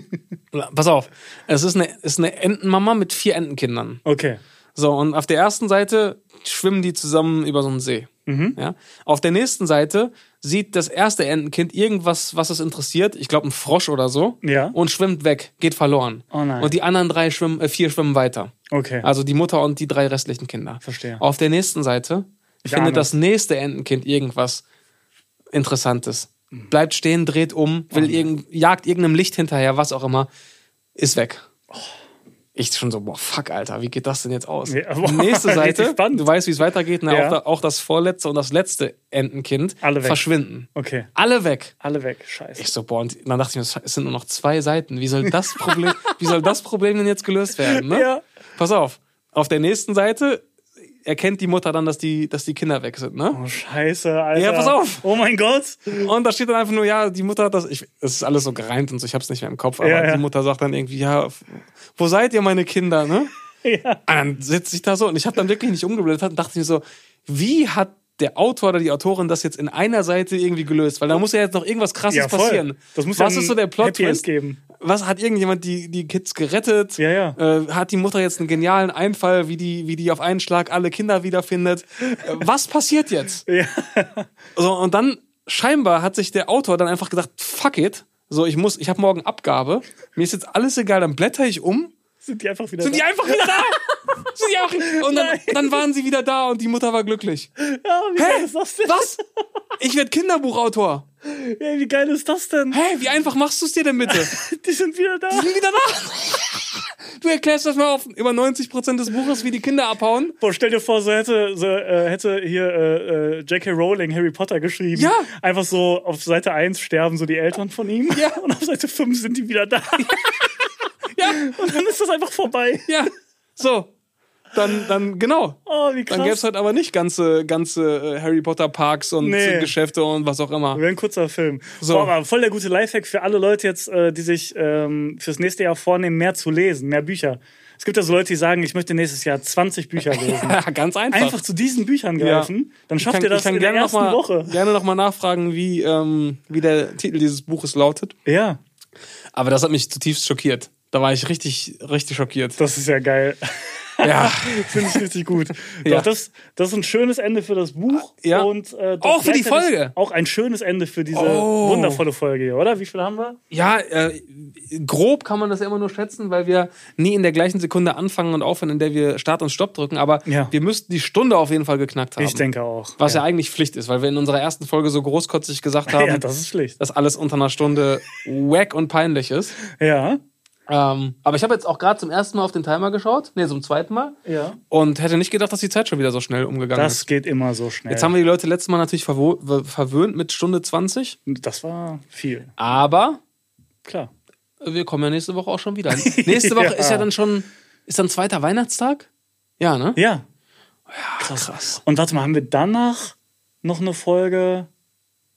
Pass auf, es ist eine, ist eine Entenmama mit vier Entenkindern. Okay. So, und auf der ersten Seite schwimmen die zusammen über so einen See. Ja? Auf der nächsten Seite sieht das erste Entenkind irgendwas, was es interessiert, ich glaube ein Frosch oder so, Ja. und schwimmt weg, geht verloren. Oh nein. Und die anderen drei schwimmen, äh, vier schwimmen weiter. Okay. Also die Mutter und die drei restlichen Kinder. Verstehe. Auf der nächsten Seite Ich ahne findet das nächste Entenkind irgendwas Interessantes. Bleibt stehen, dreht um, will irgend, jagt irgendeinem Licht hinterher, was auch immer, ist weg. Ich schon so, boah, fuck, Alter, wie geht das denn jetzt aus? Ja, boah, Die nächste Seite, du weißt, wie es weitergeht, na, Ja. auch, da, auch das vorletzte und das letzte Entenkind Alle weg. verschwinden. Okay. Alle weg. Alle weg. Scheiße. Ich so, boah, und dann dachte ich mir, es sind nur noch zwei Seiten. Wie soll das Problem, wie soll das Problem denn jetzt gelöst werden? Ne? Ja. Pass auf. Auf der nächsten Seite erkennt die Mutter dann, dass die, dass die Kinder weg sind, ne? Oh, scheiße, Alter. Ja, pass auf. Oh mein Gott. Und da steht dann einfach nur, ja, die Mutter hat das, ich, es ist alles so gereimt und so, ich hab's nicht mehr im Kopf, aber Ja, ja. die Mutter sagt dann irgendwie, ja, wo seid ihr, meine Kinder, ne? Ja. Und dann sitze ich da so und ich habe dann wirklich nicht umgeblättert und dachte mir so, wie hat der Autor oder die Autorin das jetzt in einer Seite irgendwie gelöst? Weil da muss ja jetzt noch irgendwas krasses Ja, passieren. Das muss ja Was ein ist so der Plot Twist? geben. Was hat irgendjemand die, die Kids gerettet? Ja, ja. Äh, hat die Mutter jetzt einen genialen Einfall, wie die, wie die auf einen Schlag alle Kinder wiederfindet? Äh, was passiert jetzt? Ja. So, und dann scheinbar hat sich der Autor dann einfach gedacht, fuck it. So, ich muss, ich habe morgen Abgabe. Mir ist jetzt alles egal, dann blätter ich um. Sind die einfach wieder Sind da? die einfach wieder da? Sind die einfach, und dann, dann waren sie wieder da und die Mutter war glücklich. Ja, wie Hä? geil ist das denn? Was? Ich werde Kinderbuchautor. Ey, wie geil ist das denn? Hä, wie einfach machst du es dir denn bitte? Die sind wieder da. Die sind wieder da. Du erklärst das mal auf über 90% des Buches, wie die Kinder abhauen. Boah, stell dir vor, so hätte, so, äh, hätte hier äh, äh, J.K. Rowling Harry Potter geschrieben. Ja. Einfach so auf Seite 1 sterben so die Eltern von ihm. Ja. Und auf Seite 5 sind die wieder da. Ja, Und dann ist das einfach vorbei. ja. So. Dann, dann, genau. Oh, wie krass. Dann gäbe es halt aber nicht ganze, ganze äh, Harry Potter Parks und Nee. Geschäfte und was auch immer. Wäre ein kurzer Film. So. Boah, aber voll der gute Lifehack für alle Leute jetzt, äh, die sich ähm, fürs nächste Jahr vornehmen, mehr zu lesen, mehr Bücher. Es gibt ja so Leute, die sagen, ich möchte nächstes Jahr 20 Bücher lesen. Ja, ganz einfach. Einfach zu diesen Büchern greifen, dann Ich schafft kann, ihr das in der noch ersten mal, Woche. gerne noch mal nachfragen, wie, ähm, wie der Titel dieses Buches lautet. Ja, Aber das hat mich zutiefst schockiert. Da war ich richtig, richtig schockiert. das ist ja geil. Ja. Finde ich richtig gut. Ja. Doch, das, das ist ein schönes Ende für das Buch. Ja. Und, äh, Auch für die Folge. Auch ein schönes Ende für diese Oh. wundervolle Folge hier, oder? Wie viel haben wir? Ja, äh, grob kann man das ja immer nur schätzen, weil wir nie in der gleichen Sekunde anfangen und aufhören, in der wir Start und Stopp drücken. Aber Ja. wir müssten die Stunde auf jeden Fall geknackt haben. Ich denke auch. Was ja. ja. eigentlich Pflicht ist, weil wir in unserer ersten Folge so großkotzig gesagt haben, ja, das ist dass alles unter einer Stunde wack und peinlich ist. Ja, Ähm, aber ich habe jetzt auch gerade zum ersten Mal auf den Timer geschaut, nee, zum zweiten Mal, ja. und hätte nicht gedacht, dass die Zeit schon wieder so schnell umgegangen Das ist. geht immer so schnell. Jetzt haben wir die Leute letztes Mal natürlich verwöhnt mit Stunde 20, das war viel. aber Klar. wir kommen ja nächste Woche auch schon wieder. Nächste Woche Ja. ist ja dann schon, ist dann zweiter Weihnachtstag? Ja, ne? Ja. krass. krass. Und warte mal, haben wir danach noch eine Folge?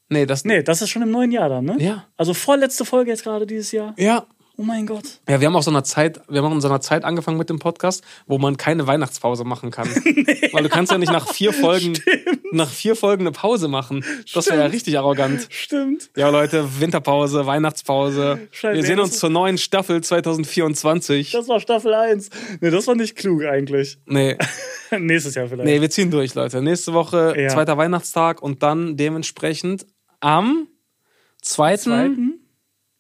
Nee, das, Nee, das ist schon im neuen Jahr dann, ne? Ja. Also vorletzte Folge jetzt gerade dieses Jahr. Ja. Oh mein Gott. Ja, wir haben auch so eine Zeit, wir haben in so einer Zeit angefangen mit dem Podcast, wo man keine Weihnachtspause machen kann. Weil du kannst ja nicht nach vier Folgen, nach vier Folgen eine Pause machen. Das wäre ja Stimmt. richtig arrogant. Stimmt. Ja, Leute, Winterpause, Weihnachtspause. Scheiße, wir sehen uns zur neuen Staffel 2024. Das war Staffel 1. Nee, das war nicht klug eigentlich. Nee, Nächstes Jahr vielleicht. nee, wir ziehen durch, Leute. Nächste Woche, Ja. zweiter Weihnachtstag und dann dementsprechend am 2. Zweiten?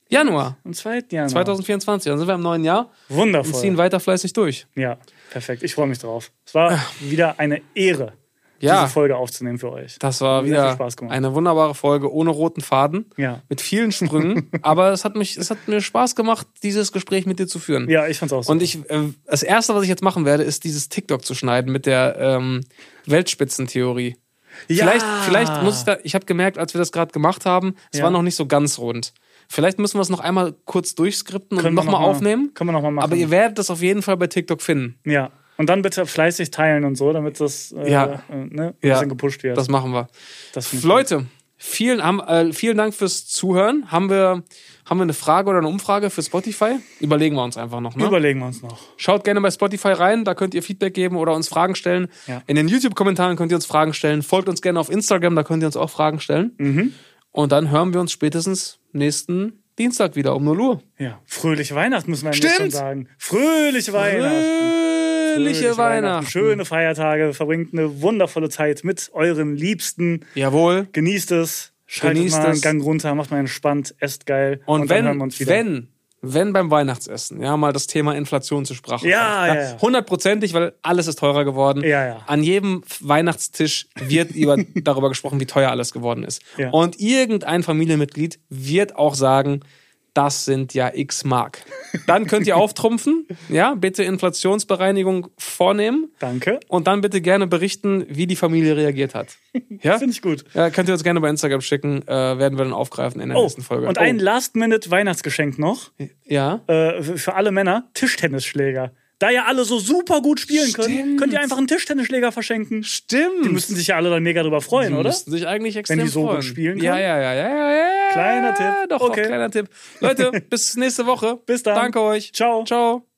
Januar Am 2. Januar. 2024. Dann sind wir im neuen Jahr und Wundervoll. ziehen weiter fleißig durch. Ja, perfekt. Ich freue mich drauf. Es war wieder eine Ehre, Ja. diese Folge aufzunehmen für euch. Das war Sehr wieder gemacht. eine wunderbare Folge ohne roten Faden. Ja. Mit vielen Sprüngen. aber es hat, mich, es hat mir Spaß gemacht, dieses Gespräch mit dir zu führen. Ja, ich fand's auch so. Und ich, äh, das erste, was ich jetzt machen werde, ist dieses TikTok zu schneiden mit der ähm, Weltspitzentheorie. Ja. Vielleicht, vielleicht muss ich da, ich habe gemerkt, als wir das gerade gemacht haben, es Ja. war noch nicht so ganz rund. Vielleicht müssen wir es noch einmal kurz durchskripten und Können nochmal noch mal- aufnehmen. Können wir nochmal machen. Aber ihr werdet das auf jeden Fall bei TikTok finden. ja. Und dann bitte fleißig teilen und so, damit das äh, Ja. äh, ne, ein Ja. bisschen gepusht wird. Das machen wir. Das Leute, vielen, haben, äh, vielen Dank fürs Zuhören. Haben wir, haben wir eine Frage oder eine Umfrage für Spotify? Überlegen wir uns einfach noch. gut. Ne? Überlegen wir uns noch. Schaut gerne bei Spotify rein, da könnt ihr Feedback geben oder uns Fragen stellen. Ja. In den YouTube-Kommentaren könnt ihr uns Fragen stellen. Folgt uns gerne auf Instagram, da könnt ihr uns auch Fragen stellen. Mhm. Und dann hören wir uns spätestens nächsten Dienstag wieder um 0 Uhr. Ja. Fröhliche Weihnachten müssen wir jetzt schon Stimmt. sagen. Fröhliche Weihnachten. Fröhliche Weihnachten. Schöne Feiertage. Verbringt eine wundervolle Zeit mit euren Liebsten. Jawohl. Genießt es. Schaltet Genießt mal einen es. Gang runter, macht mal entspannt, esst geil. Und, wir wenn, uns wieder. wenn, wenn beim Weihnachtsessen, ja, mal das Thema Inflation zur Sprache Ja, kommt, ja, ja. Hundertprozentig, weil alles ist teurer geworden. Ja, ja. An jedem Weihnachtstisch wird über, darüber gesprochen, wie teuer alles geworden ist. Ja. Und irgendein Familienmitglied wird auch sagen, das sind ja x Mark. Dann könnt ihr auftrumpfen, ja, bitte Inflationsbereinigung vornehmen Danke. und dann bitte gerne berichten, wie die Familie reagiert hat. Ja? Finde ich gut. Ja, könnt ihr uns gerne bei Instagram schicken, äh, werden wir dann aufgreifen in der Oh, nächsten Folge. und ein Last-Minute-Weihnachtsgeschenk noch ja. äh, für alle Männer: Tischtennisschläger. Da ja alle so super gut spielen können, Stimmt. könnt ihr einfach einen Tischtennisschläger verschenken. Stimmt. Die müssten sich ja alle dann mega drüber freuen, Die oder? müssten sich eigentlich extrem die so gut freuen. spielen Ja, können? ja, ja, ja, ja, ja. Kleiner Tipp. Doch, Okay. doch, kleiner Tipp. Leute, bis nächste Woche. Bis dann. Danke euch. Ciao. Ciao.